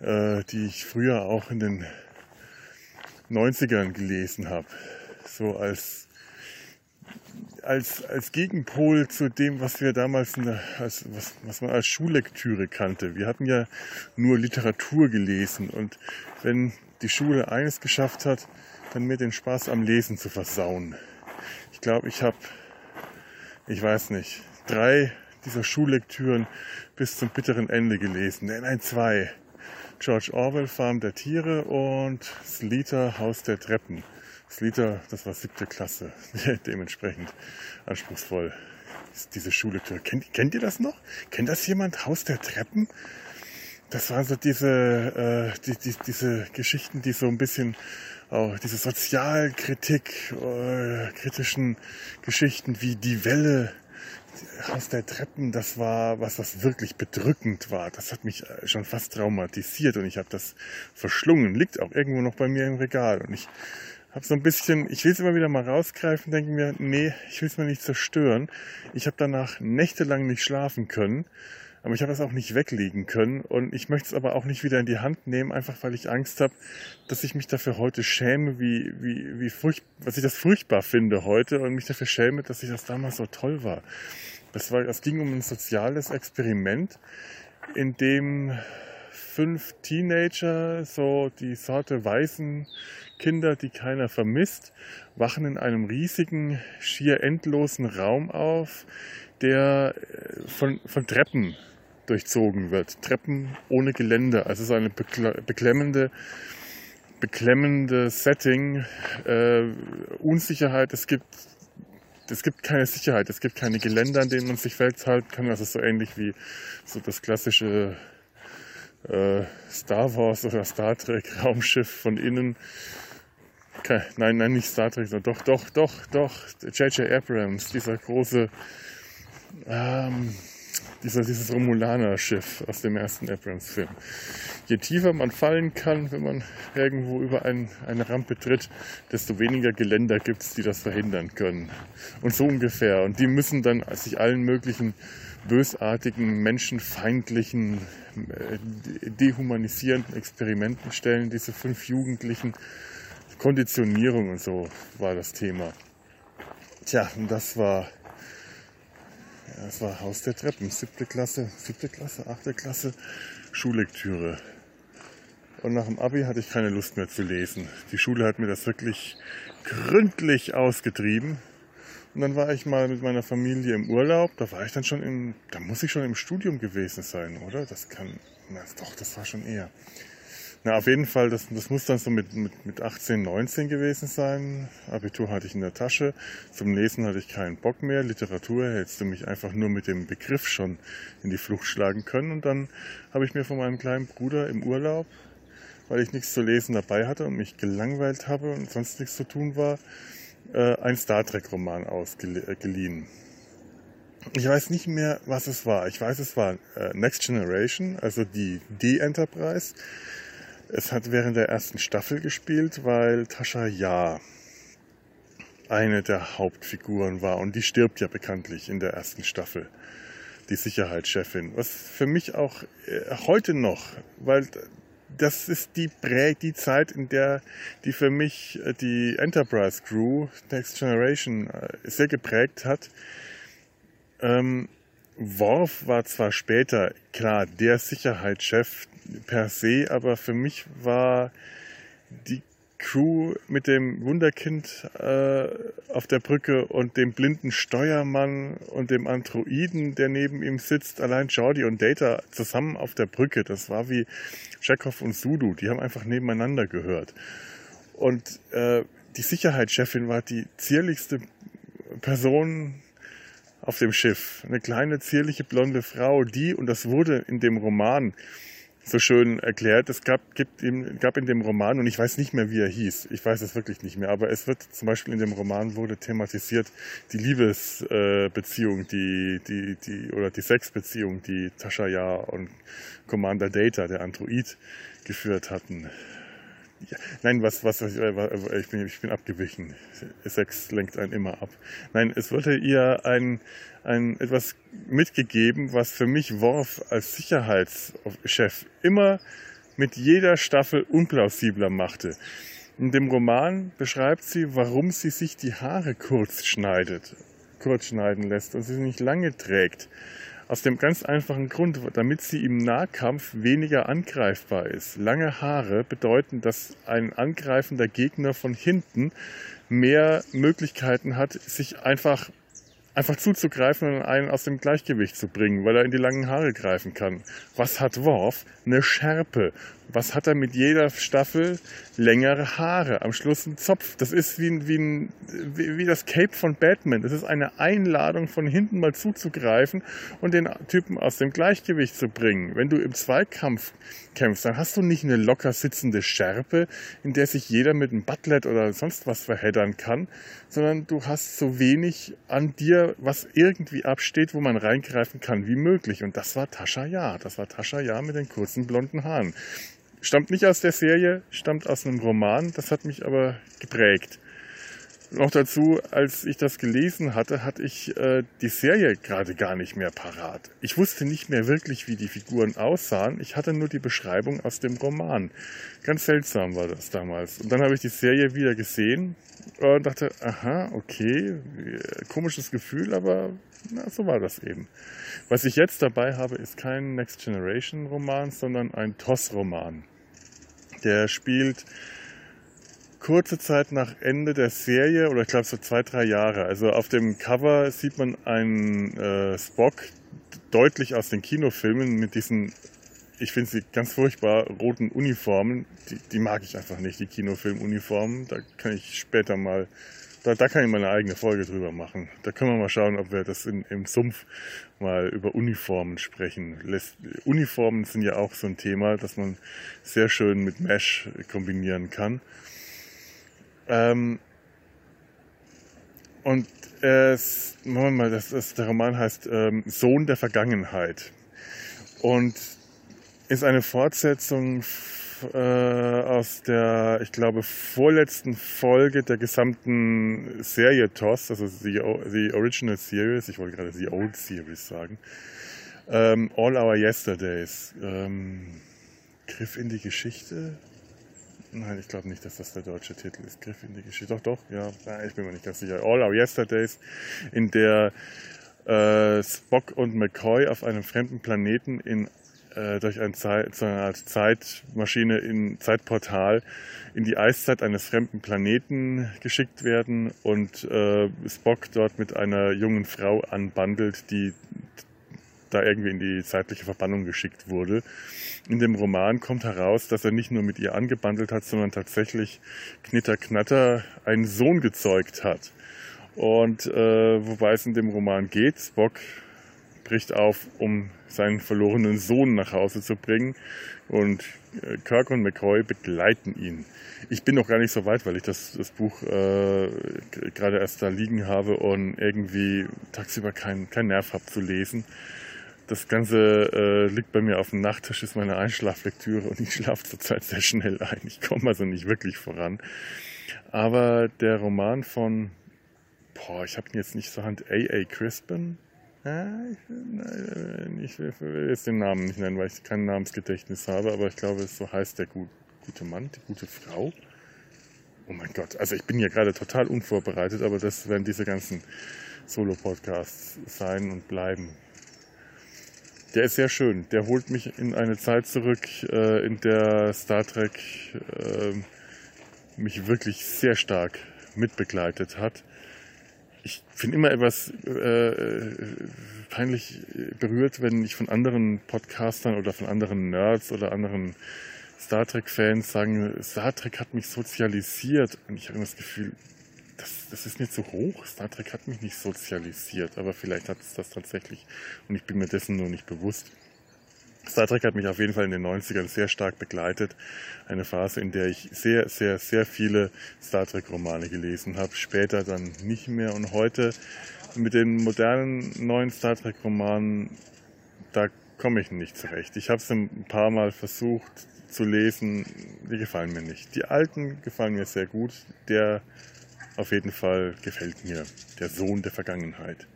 äh, die ich früher auch in den 90ern gelesen habe. So als als, als Gegenpol zu dem, was wir damals der, als, was, was man als Schullektüre kannte. Wir hatten ja nur Literatur gelesen und wenn die Schule eines geschafft hat, dann mir den Spaß am Lesen zu versauen. Ich glaube, ich habe, ich weiß nicht, drei dieser Schullektüren bis zum bitteren Ende gelesen. Nein, nein, zwei. George Orwell, Farm der Tiere und Sleater, Haus der Treppen. Sleater, das war siebte Klasse, dementsprechend anspruchsvoll. Diese Schullektüre. Kennt, kennt ihr das noch? Kennt das jemand? Haus der Treppen? Das waren so diese, äh, die, die, diese Geschichten, die so ein bisschen auch diese Sozialkritik, äh, kritischen Geschichten wie die Welle, aus der Treppen, das war was, was wirklich bedrückend war. Das hat mich äh, schon fast traumatisiert und ich habe das verschlungen. Liegt auch irgendwo noch bei mir im Regal. Und ich habe so ein bisschen, ich will es immer wieder mal rausgreifen, denke mir, nee, ich will es mir nicht zerstören. Ich habe danach nächtelang nicht schlafen können. Aber ich habe es auch nicht weglegen können und ich möchte es aber auch nicht wieder in die Hand nehmen, einfach weil ich Angst habe, dass ich mich dafür heute schäme, wie, wie, wie furcht, was ich das furchtbar finde heute und mich dafür schäme, dass ich das damals so toll war. Das war, es ging um ein soziales Experiment, in dem fünf Teenager, so die Sorte weißen Kinder, die keiner vermisst, wachen in einem riesigen, schier endlosen Raum auf, der äh, von, von Treppen durchzogen wird. Treppen ohne Geländer. Also so eine beklemmende, beklemmende Setting. Äh, Unsicherheit. Es gibt, es gibt keine Sicherheit. Es gibt keine Geländer, an denen man sich festhalten kann. Also so ähnlich wie so das klassische äh, Star Wars oder Star Trek Raumschiff von innen. Kein, nein, nein, nicht Star Trek, sondern doch, doch, doch, doch. J.J. Abrams, dieser große ähm, dieser, dieses Romulaner-Schiff aus dem ersten Abrams-Film. Je tiefer man fallen kann, wenn man irgendwo über ein, eine Rampe tritt, desto weniger Geländer gibt es, die das verhindern können. Und so ungefähr. Und die müssen dann sich allen möglichen bösartigen, menschenfeindlichen, äh, dehumanisierenden Experimenten stellen, diese fünf Jugendlichen. Konditionierung und so war das Thema. Tja, und das war das war Haus der Treppen, siebte Klasse, siebte Klasse, achte Klasse, Schullektüre. Und nach dem Abi hatte ich keine Lust mehr zu lesen. Die Schule hat mir das wirklich gründlich ausgetrieben. Und dann war ich mal mit meiner Familie im Urlaub. Da war ich dann schon im, da muss ich schon im Studium gewesen sein, oder? Das kann, na, doch, das war schon eher. Na, auf jeden Fall, das, das muss dann so mit, mit, mit 18, 19 gewesen sein. Abitur hatte ich in der Tasche. Zum Lesen hatte ich keinen Bock mehr. Literatur hättest du mich einfach nur mit dem Begriff schon in die Flucht schlagen können. Und dann habe ich mir von meinem kleinen Bruder im Urlaub, weil ich nichts zu lesen dabei hatte und mich gelangweilt habe und sonst nichts zu tun war, äh, ein Star Trek Roman ausgeliehen. Ich weiß nicht mehr, was es war. Ich weiß, es war äh, Next Generation, also die D-Enterprise. Es hat während der ersten Staffel gespielt, weil Tascha Ja eine der Hauptfiguren war und die stirbt ja bekanntlich in der ersten Staffel, die Sicherheitschefin. Was für mich auch äh, heute noch, weil das ist die, die Zeit, in der die für mich äh, die Enterprise Crew Next Generation äh, sehr geprägt hat. Ähm, Worf war zwar später klar der Sicherheitschef per se, aber für mich war die Crew mit dem Wunderkind äh, auf der Brücke und dem blinden Steuermann und dem Androiden, der neben ihm sitzt, allein Jordi und Data zusammen auf der Brücke. Das war wie Chekhov und Sudu. Die haben einfach nebeneinander gehört. Und äh, die Sicherheitschefin war die zierlichste Person auf dem Schiff. Eine kleine, zierliche, blonde Frau, die, und das wurde in dem Roman so schön erklärt. Es gab, gibt ihm, gab in dem Roman, und ich weiß nicht mehr, wie er hieß, ich weiß es wirklich nicht mehr, aber es wird zum Beispiel in dem Roman wurde thematisiert die Liebesbeziehung, äh, die, die, die, oder die Sexbeziehung, die Tascha Ja und Commander Data, der Android, geführt hatten. Nein, was, was, äh, ich bin, ich bin abgewichen. Sex lenkt einen immer ab. Nein, es wurde ihr ein, ein, etwas mitgegeben, was für mich Worf als Sicherheitschef immer mit jeder Staffel unplausibler machte. In dem Roman beschreibt sie, warum sie sich die Haare kurz schneidet, kurz schneiden lässt und sie nicht lange trägt. Aus dem ganz einfachen Grund, damit sie im Nahkampf weniger angreifbar ist. Lange Haare bedeuten, dass ein angreifender Gegner von hinten mehr Möglichkeiten hat, sich einfach einfach zuzugreifen und einen aus dem Gleichgewicht zu bringen, weil er in die langen Haare greifen kann. Was hat Worf? Eine Schärpe. Was hat er mit jeder Staffel? Längere Haare. Am Schluss ein Zopf. Das ist wie, wie, ein, wie, wie das Cape von Batman. Das ist eine Einladung, von hinten mal zuzugreifen und den Typen aus dem Gleichgewicht zu bringen. Wenn du im Zweikampf kämpfst, dann hast du nicht eine locker sitzende Schärpe, in der sich jeder mit einem Butlet oder sonst was verheddern kann, sondern du hast so wenig an dir, was irgendwie absteht, wo man reingreifen kann, wie möglich. Und das war Tascha Ja. Das war Tascha Ja mit den kurzen blonden Haaren. Stammt nicht aus der Serie, stammt aus einem Roman, das hat mich aber geprägt. Noch dazu, als ich das gelesen hatte, hatte ich äh, die Serie gerade gar nicht mehr parat. Ich wusste nicht mehr wirklich, wie die Figuren aussahen. Ich hatte nur die Beschreibung aus dem Roman. Ganz seltsam war das damals. Und dann habe ich die Serie wieder gesehen und dachte, aha, okay, komisches Gefühl, aber na, so war das eben. Was ich jetzt dabei habe, ist kein Next Generation Roman, sondern ein TOS-Roman. Der spielt kurze Zeit nach Ende der Serie, oder ich glaube so zwei, drei Jahre. Also auf dem Cover sieht man einen äh, Spock deutlich aus den Kinofilmen mit diesen, ich finde sie ganz furchtbar, roten Uniformen. Die, die mag ich einfach nicht, die Kinofilmuniformen. Da kann ich später mal da, da kann ich mal eine eigene Folge drüber machen. Da können wir mal schauen, ob wir das in, im Sumpf mal über Uniformen sprechen. Lässt, Uniformen sind ja auch so ein Thema, das man sehr schön mit Mesh kombinieren kann. Ähm, und es, machen wir mal, das, das, der Roman heißt ähm, Sohn der Vergangenheit und ist eine Fortsetzung äh, aus der, ich glaube, vorletzten Folge der gesamten Serie TOS, also die, die Original Series, ich wollte gerade die Old Series sagen, ähm, All Our Yesterdays. Ähm, Griff in die Geschichte? Nein, ich glaube nicht, dass das der deutsche Titel ist. Griff in die Geschichte. Doch, doch, ja, ich bin mir nicht ganz sicher. All Our Yesterdays, in der äh, Spock und McCoy auf einem fremden Planeten in äh, durch ein Zeit, so eine Art Zeitmaschine in Zeitportal in die Eiszeit eines fremden Planeten geschickt werden und äh, Spock dort mit einer jungen Frau anbandelt, die da irgendwie in die zeitliche Verbannung geschickt wurde. In dem Roman kommt heraus, dass er nicht nur mit ihr angebandelt hat, sondern tatsächlich Knitter Knatter einen Sohn gezeugt hat. Und äh, wobei es in dem Roman geht, Spock bricht auf, um seinen verlorenen Sohn nach Hause zu bringen. Und äh, Kirk und McCoy begleiten ihn. Ich bin noch gar nicht so weit, weil ich das, das Buch äh, gerade erst da liegen habe und irgendwie tagsüber keinen kein Nerv habe zu lesen. Das Ganze äh, liegt bei mir auf dem Nachttisch, ist meine Einschlaflektüre und ich schlafe zurzeit sehr schnell ein. Ich komme also nicht wirklich voran. Aber der Roman von, boah, ich habe ihn jetzt nicht zur Hand, A.A. Crispin, ich will jetzt den Namen nicht nennen, weil ich kein Namensgedächtnis habe, aber ich glaube, so heißt der gute Mann, die gute Frau. Oh mein Gott, also ich bin hier gerade total unvorbereitet, aber das werden diese ganzen Solo-Podcasts sein und bleiben. Der ist sehr schön. Der holt mich in eine Zeit zurück, äh, in der Star Trek äh, mich wirklich sehr stark mitbegleitet hat. Ich bin immer etwas äh, peinlich berührt, wenn ich von anderen Podcastern oder von anderen Nerds oder anderen Star Trek-Fans sagen, Star Trek hat mich sozialisiert. Und ich habe das Gefühl, das, das ist nicht so hoch. Star Trek hat mich nicht sozialisiert, aber vielleicht hat es das tatsächlich und ich bin mir dessen nur nicht bewusst. Star Trek hat mich auf jeden Fall in den 90ern sehr stark begleitet. Eine Phase, in der ich sehr, sehr, sehr viele Star Trek-Romane gelesen habe. Später dann nicht mehr. Und heute mit den modernen neuen Star Trek-Romanen, da komme ich nicht zurecht. Ich habe es ein paar Mal versucht zu lesen. Die gefallen mir nicht. Die alten gefallen mir sehr gut. Der auf jeden Fall gefällt mir der Sohn der Vergangenheit.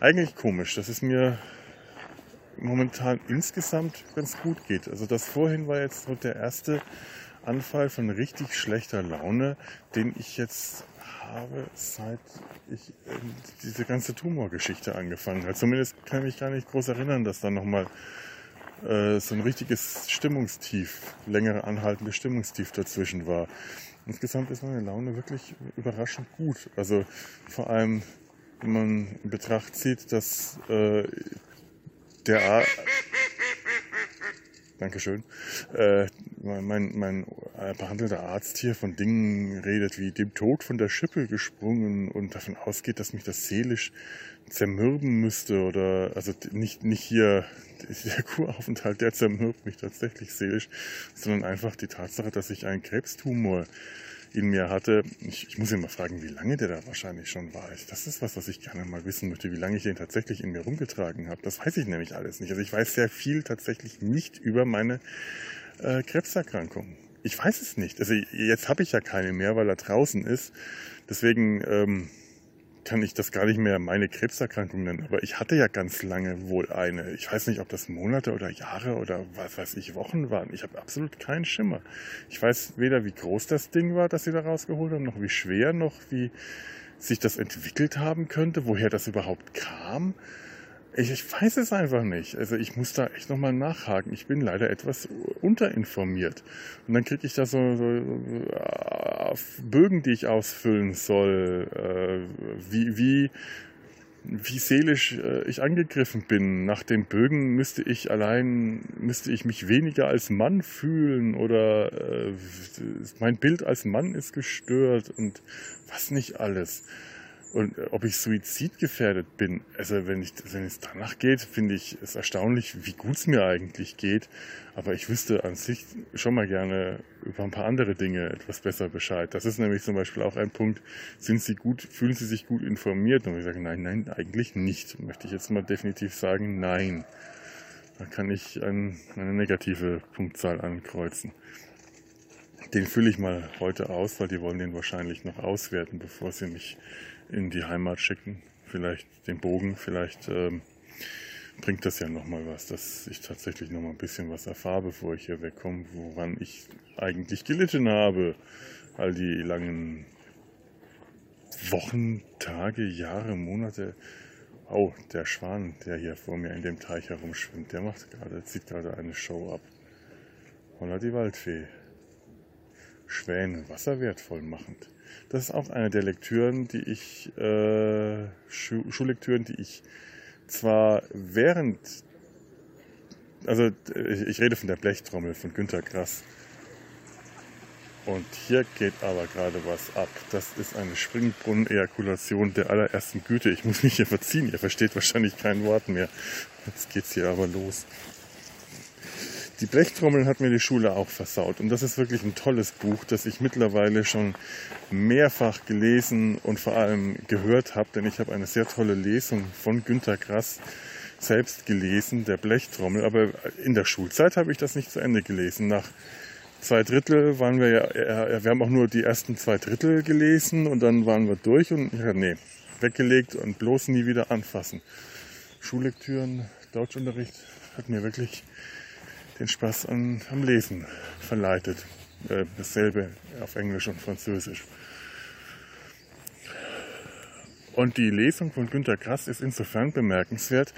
Eigentlich komisch, dass es mir momentan insgesamt ganz gut geht. Also das vorhin war jetzt so der erste Anfall von richtig schlechter Laune, den ich jetzt habe, seit ich äh, diese ganze Tumorgeschichte angefangen habe. Zumindest kann ich mich gar nicht groß erinnern, dass da nochmal äh, so ein richtiges Stimmungstief, längere anhaltende Stimmungstief dazwischen war. Insgesamt ist meine Laune wirklich überraschend gut. Also vor allem, wenn man in Betracht zieht, dass äh, der Dankeschön. Äh, mein, mein behandelter Arzt hier von Dingen redet wie dem Tod von der Schippe gesprungen und davon ausgeht, dass mich das seelisch zermürben müsste oder also nicht nicht hier der Kuraufenthalt, der zermürbt mich tatsächlich seelisch, sondern einfach die Tatsache, dass ich einen Krebstumor in mir hatte. Ich, ich muss ihn mal fragen, wie lange der da wahrscheinlich schon war. Das ist was, was ich gerne mal wissen möchte, wie lange ich den tatsächlich in mir rumgetragen habe. Das weiß ich nämlich alles nicht. Also ich weiß sehr viel tatsächlich nicht über meine äh, Krebserkrankung. Ich weiß es nicht. Also jetzt habe ich ja keine mehr, weil er draußen ist. Deswegen ähm, kann ich das gar nicht mehr meine Krebserkrankung nennen, aber ich hatte ja ganz lange wohl eine. Ich weiß nicht, ob das Monate oder Jahre oder was weiß ich, Wochen waren. Ich habe absolut keinen Schimmer. Ich weiß weder, wie groß das Ding war, das sie da rausgeholt haben, noch wie schwer, noch wie sich das entwickelt haben könnte, woher das überhaupt kam. Ich, ich weiß es einfach nicht. Also ich muss da echt nochmal nachhaken. Ich bin leider etwas unterinformiert. Und dann kriege ich da so, so äh, Bögen, die ich ausfüllen soll, äh, wie, wie, wie seelisch äh, ich angegriffen bin. Nach den Bögen müsste ich allein, müsste ich mich weniger als Mann fühlen oder mein Bild als Mann ist gestört und was nicht alles. Und äh, ob ich suizidgefährdet bin, also wenn, ich, wenn es danach geht, finde ich es erstaunlich, wie gut es mir eigentlich geht. Aber ich wüsste an sich schon mal gerne über ein paar andere Dinge etwas besser Bescheid. Das ist nämlich zum Beispiel auch ein Punkt, sind Sie gut, fühlen Sie sich gut informiert? Und ich sage, nein, nein, eigentlich nicht. Möchte ich jetzt mal definitiv sagen, nein. Da kann ich ein, eine negative Punktzahl ankreuzen. Den fülle ich mal heute aus, weil die wollen den wahrscheinlich noch auswerten, bevor sie mich in die Heimat schicken. Vielleicht den Bogen, vielleicht ähm, bringt das ja nochmal was, dass ich tatsächlich nochmal ein bisschen was erfahre, bevor ich hier wegkomme, woran ich eigentlich gelitten habe. All die langen Wochen, Tage, Jahre, Monate. Oh, der Schwan, der hier vor mir in dem Teich herumschwimmt, der macht gerade, zieht gerade eine Show ab. Holla die Waldfee. Schwäne, wasserwertvoll machend. Das ist auch eine der Lektüren, die ich, äh, Schu Schullektüren, die ich zwar während, also ich, ich rede von der Blechtrommel von Günter Grass. Und hier geht aber gerade was ab. Das ist eine Springbrunnen-Ejakulation der allerersten Güte. Ich muss mich hier verziehen. Ihr versteht wahrscheinlich kein Wort mehr. Jetzt geht's hier aber los. Die Blechtrommel hat mir die Schule auch versaut. Und das ist wirklich ein tolles Buch, das ich mittlerweile schon mehrfach gelesen und vor allem gehört habe, denn ich habe eine sehr tolle Lesung von Günter Grass selbst gelesen, der Blechtrommel. Aber in der Schulzeit habe ich das nicht zu Ende gelesen. Nach zwei Drittel waren wir ja, wir haben auch nur die ersten zwei Drittel gelesen und dann waren wir durch und ja, nee, weggelegt und bloß nie wieder anfassen. Schullektüren, Deutschunterricht hat mir wirklich den Spaß an, am Lesen verleitet. Äh, dasselbe auf Englisch und Französisch. Und die Lesung von Günter Grass ist insofern bemerkenswert.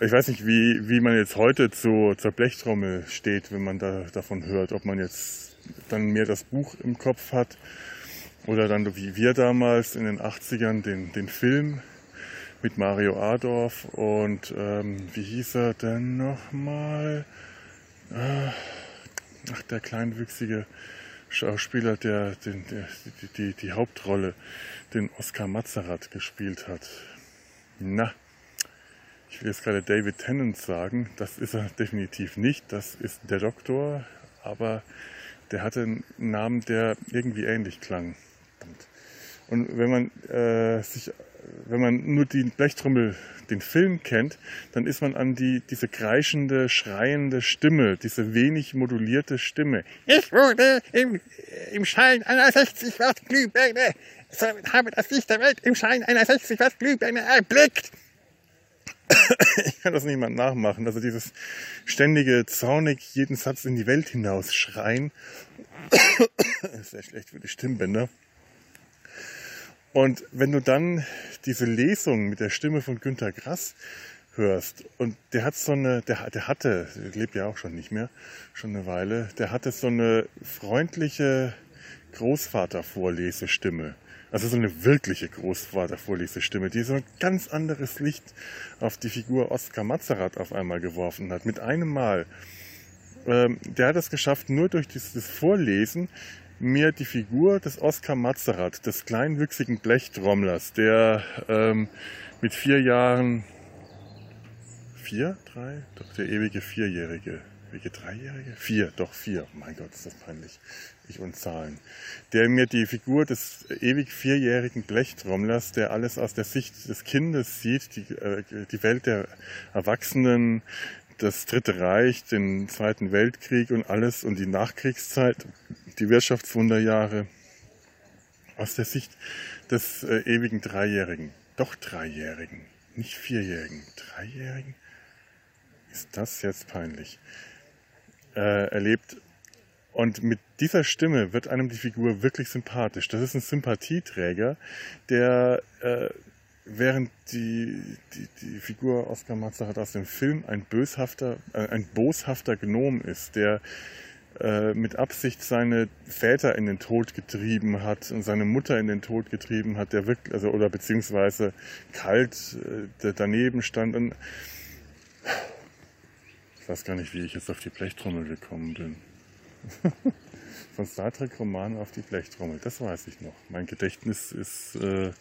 Ich weiß nicht, wie, wie man jetzt heute zu, zur Blechtrommel steht, wenn man da, davon hört. Ob man jetzt dann mehr das Buch im Kopf hat oder dann wie wir damals in den 80ern den, den Film mit Mario Adorf und ähm, wie hieß er denn nochmal? Äh, ach, der kleinwüchsige Schauspieler, der, den, der die, die, die Hauptrolle, den Oskar Mazerat gespielt hat. Na, ich will jetzt gerade David Tennant sagen, das ist er definitiv nicht, das ist der Doktor, aber der hatte einen Namen, der irgendwie ähnlich klang. Und wenn man äh, sich, wenn man nur die Blechtrommel, den Film kennt, dann ist man an die, diese kreischende, schreiende Stimme, diese wenig modulierte Stimme. Ich wurde im, im Schein einer 60 Watt Glühbirne, habe das Licht der Welt im Schein einer 60 Watt Glühbirne erblickt. ich kann das niemand nachmachen. Also dieses ständige, zornig jeden Satz in die Welt hinaus schreien. Sehr schlecht für die Stimmbänder. Und wenn du dann diese Lesung mit der Stimme von Günter Grass hörst und der hat so eine, der, der hatte, der lebt ja auch schon nicht mehr, schon eine Weile, der hatte so eine freundliche Großvatervorlesestimme. Also so eine wirkliche Großvatervorlesestimme, die so ein ganz anderes Licht auf die Figur Oskar Mazerat auf einmal geworfen hat. Mit einem Mal. Ähm, der hat es geschafft, nur durch dieses Vorlesen mir die Figur des Oskar Mazerat, des kleinwüchsigen Blechtrommlers, der ähm, mit vier Jahren, vier, drei, doch der ewige Vierjährige, ewige Dreijährige, vier, doch vier, oh mein Gott, ist das peinlich, ich und Zahlen, der mir die Figur des ewig vierjährigen Blechtrommlers, der alles aus der Sicht des Kindes sieht, die, äh, die Welt der Erwachsenen, das Dritte Reich, den Zweiten Weltkrieg und alles und die Nachkriegszeit, die Wirtschaftswunderjahre aus der Sicht des äh, ewigen Dreijährigen, doch Dreijährigen, nicht Vierjährigen, Dreijährigen, ist das jetzt peinlich, äh, erlebt. Und mit dieser Stimme wird einem die Figur wirklich sympathisch. Das ist ein Sympathieträger, der äh, während die, die, die Figur Oskar Matzert aus dem Film ein böshafter, äh, ein boshafter Gnom ist, der äh, mit Absicht seine Väter in den Tod getrieben hat und seine Mutter in den Tod getrieben hat, der wirklich, also oder beziehungsweise kalt äh, daneben stand und ich weiß gar nicht, wie ich jetzt auf die Blechtrommel gekommen bin. Von Star Trek Roman auf die Blechtrommel, das weiß ich noch. Mein Gedächtnis ist äh,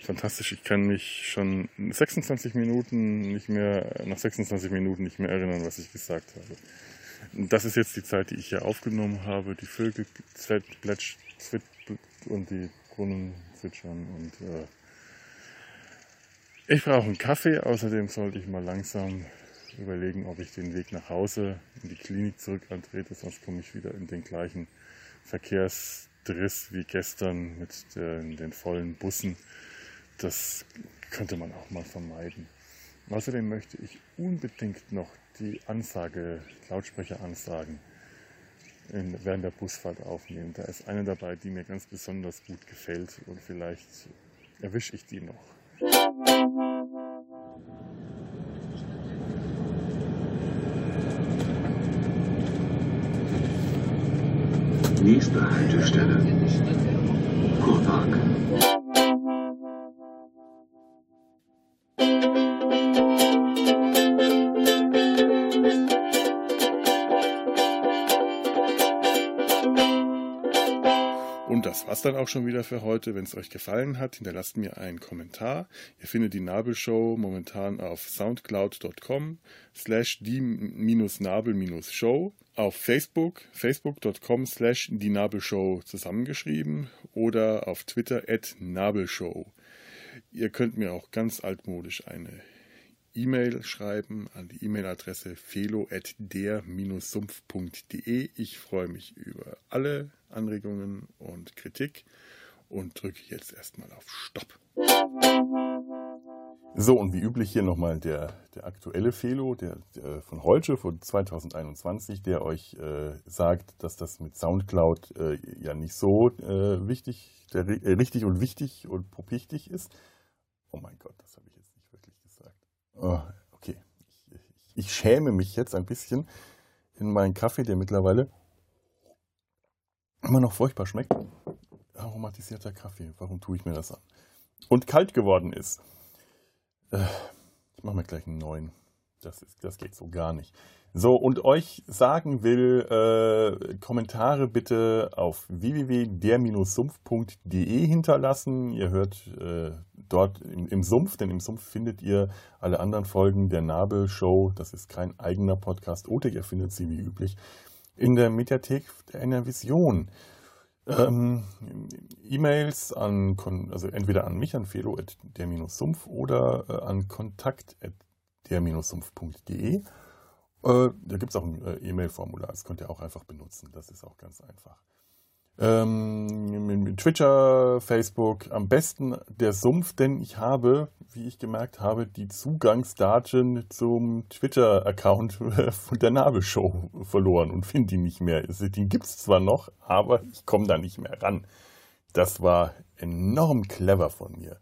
fantastisch. Ich kann mich schon 26 Minuten nicht mehr, nach 26 Minuten nicht mehr erinnern, was ich gesagt habe. Das ist jetzt die Zeit, die ich hier aufgenommen habe. Die Vögel plätsch, und die Brunnen zwitschern und äh, ich brauche einen Kaffee. Außerdem sollte ich mal langsam überlegen, ob ich den Weg nach Hause in die Klinik zurück antrete, sonst komme ich wieder in den gleichen Verkehrsdriss wie gestern mit den, den vollen Bussen das könnte man auch mal vermeiden. Außerdem möchte ich unbedingt noch die Ansage, Lautsprecheransagen in, während der Busfahrt aufnehmen. Da ist eine dabei, die mir ganz besonders gut gefällt und vielleicht erwische ich die noch. Nächste Haltestelle. Kurpark. dann auch schon wieder für heute. Wenn es euch gefallen hat, hinterlasst mir einen Kommentar. Ihr findet die Nabelshow momentan auf soundcloud.com slash die-nabel-show, auf Facebook, facebook.com slash die Nabelshow zusammengeschrieben oder auf Twitter at Nabelshow. Ihr könnt mir auch ganz altmodisch eine E-Mail schreiben an die E-Mail-Adresse felo.der-sumpf.de. Ich freue mich über alle Anregungen und Kritik und drücke jetzt erstmal auf Stopp. So, und wie üblich hier nochmal der, der aktuelle Felo der, der von heute, von 2021, der euch äh, sagt, dass das mit Soundcloud äh, ja nicht so äh, wichtig, der, äh, richtig und wichtig und wichtig ist. Oh mein Gott, das habe ich jetzt nicht wirklich gesagt. Oh, okay. Ich, ich, ich schäme mich jetzt ein bisschen in meinen Kaffee, der mittlerweile immer noch furchtbar schmeckt. Aromatisierter Kaffee. Warum tue ich mir das an? Und kalt geworden ist. Äh, ich mache mir gleich einen neuen. Das, ist, das geht so gar nicht. So, und euch sagen will, äh, Kommentare bitte auf www.der-sumpf.de hinterlassen. Ihr hört äh, dort im, im, Sumpf, denn im Sumpf findet ihr alle anderen Folgen der Nabel-Show. Das ist kein eigener Podcast. Oder ihr findet sie wie üblich in der Mediathek der Enervision. Ähm, E-Mails an, also entweder an mich, an felo der-sumpf oder äh, an kontakt der-sumpf.de. Äh, da gibt es auch ein äh, E-Mail-Formular, das könnt ihr auch einfach benutzen, das ist auch ganz einfach. Ähm, Twitter, Facebook, am besten der Sumpf, denn ich habe, wie ich gemerkt habe, die Zugangsdaten zum Twitter-Account von der Nabelshow verloren und finde die nicht mehr. Den gibt es zwar noch, aber ich komme da nicht mehr ran. Das war enorm clever von mir.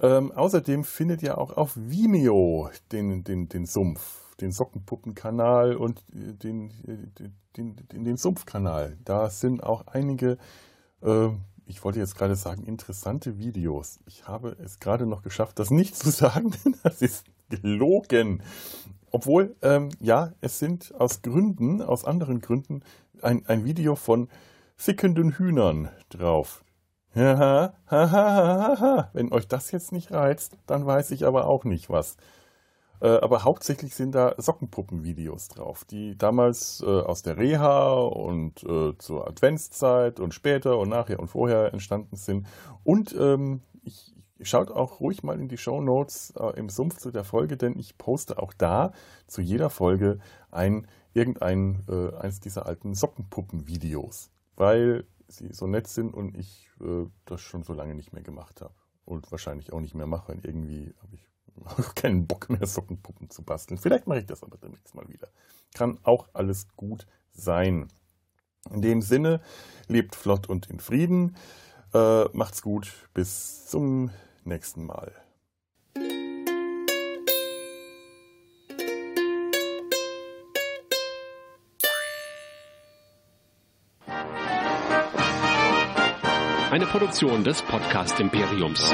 Ähm, außerdem findet ihr auch auf Vimeo den, den, den Sumpf, den Sockenpuppenkanal und den, den, den, den Sumpfkanal. Da sind auch einige, äh, ich wollte jetzt gerade sagen, interessante Videos. Ich habe es gerade noch geschafft, das nicht zu sagen, denn das ist gelogen. Obwohl, ähm, ja, es sind aus Gründen, aus anderen Gründen, ein, ein Video von fickenden Hühnern drauf. Wenn euch das jetzt nicht reizt, dann weiß ich aber auch nicht was. Äh, aber hauptsächlich sind da Sockenpuppen-Videos drauf, die damals äh, aus der Reha und äh, zur Adventszeit und später und nachher und vorher entstanden sind. Und ähm, ich, schaut auch ruhig mal in die Show Notes äh, im Sumpf zu der Folge, denn ich poste auch da zu jeder Folge ein irgendein äh, eins dieser alten Sockenpuppen-Videos, weil sie so nett sind und ich äh, das schon so lange nicht mehr gemacht habe. Und wahrscheinlich auch nicht mehr mache. Und irgendwie habe ich keinen Bock mehr, Sockenpuppen zu basteln. Vielleicht mache ich das aber demnächst mal wieder. Kann auch alles gut sein. In dem Sinne, lebt flott und in Frieden. Äh, macht's gut. Bis zum nächsten Mal. Eine Produktion des Podcast Imperiums.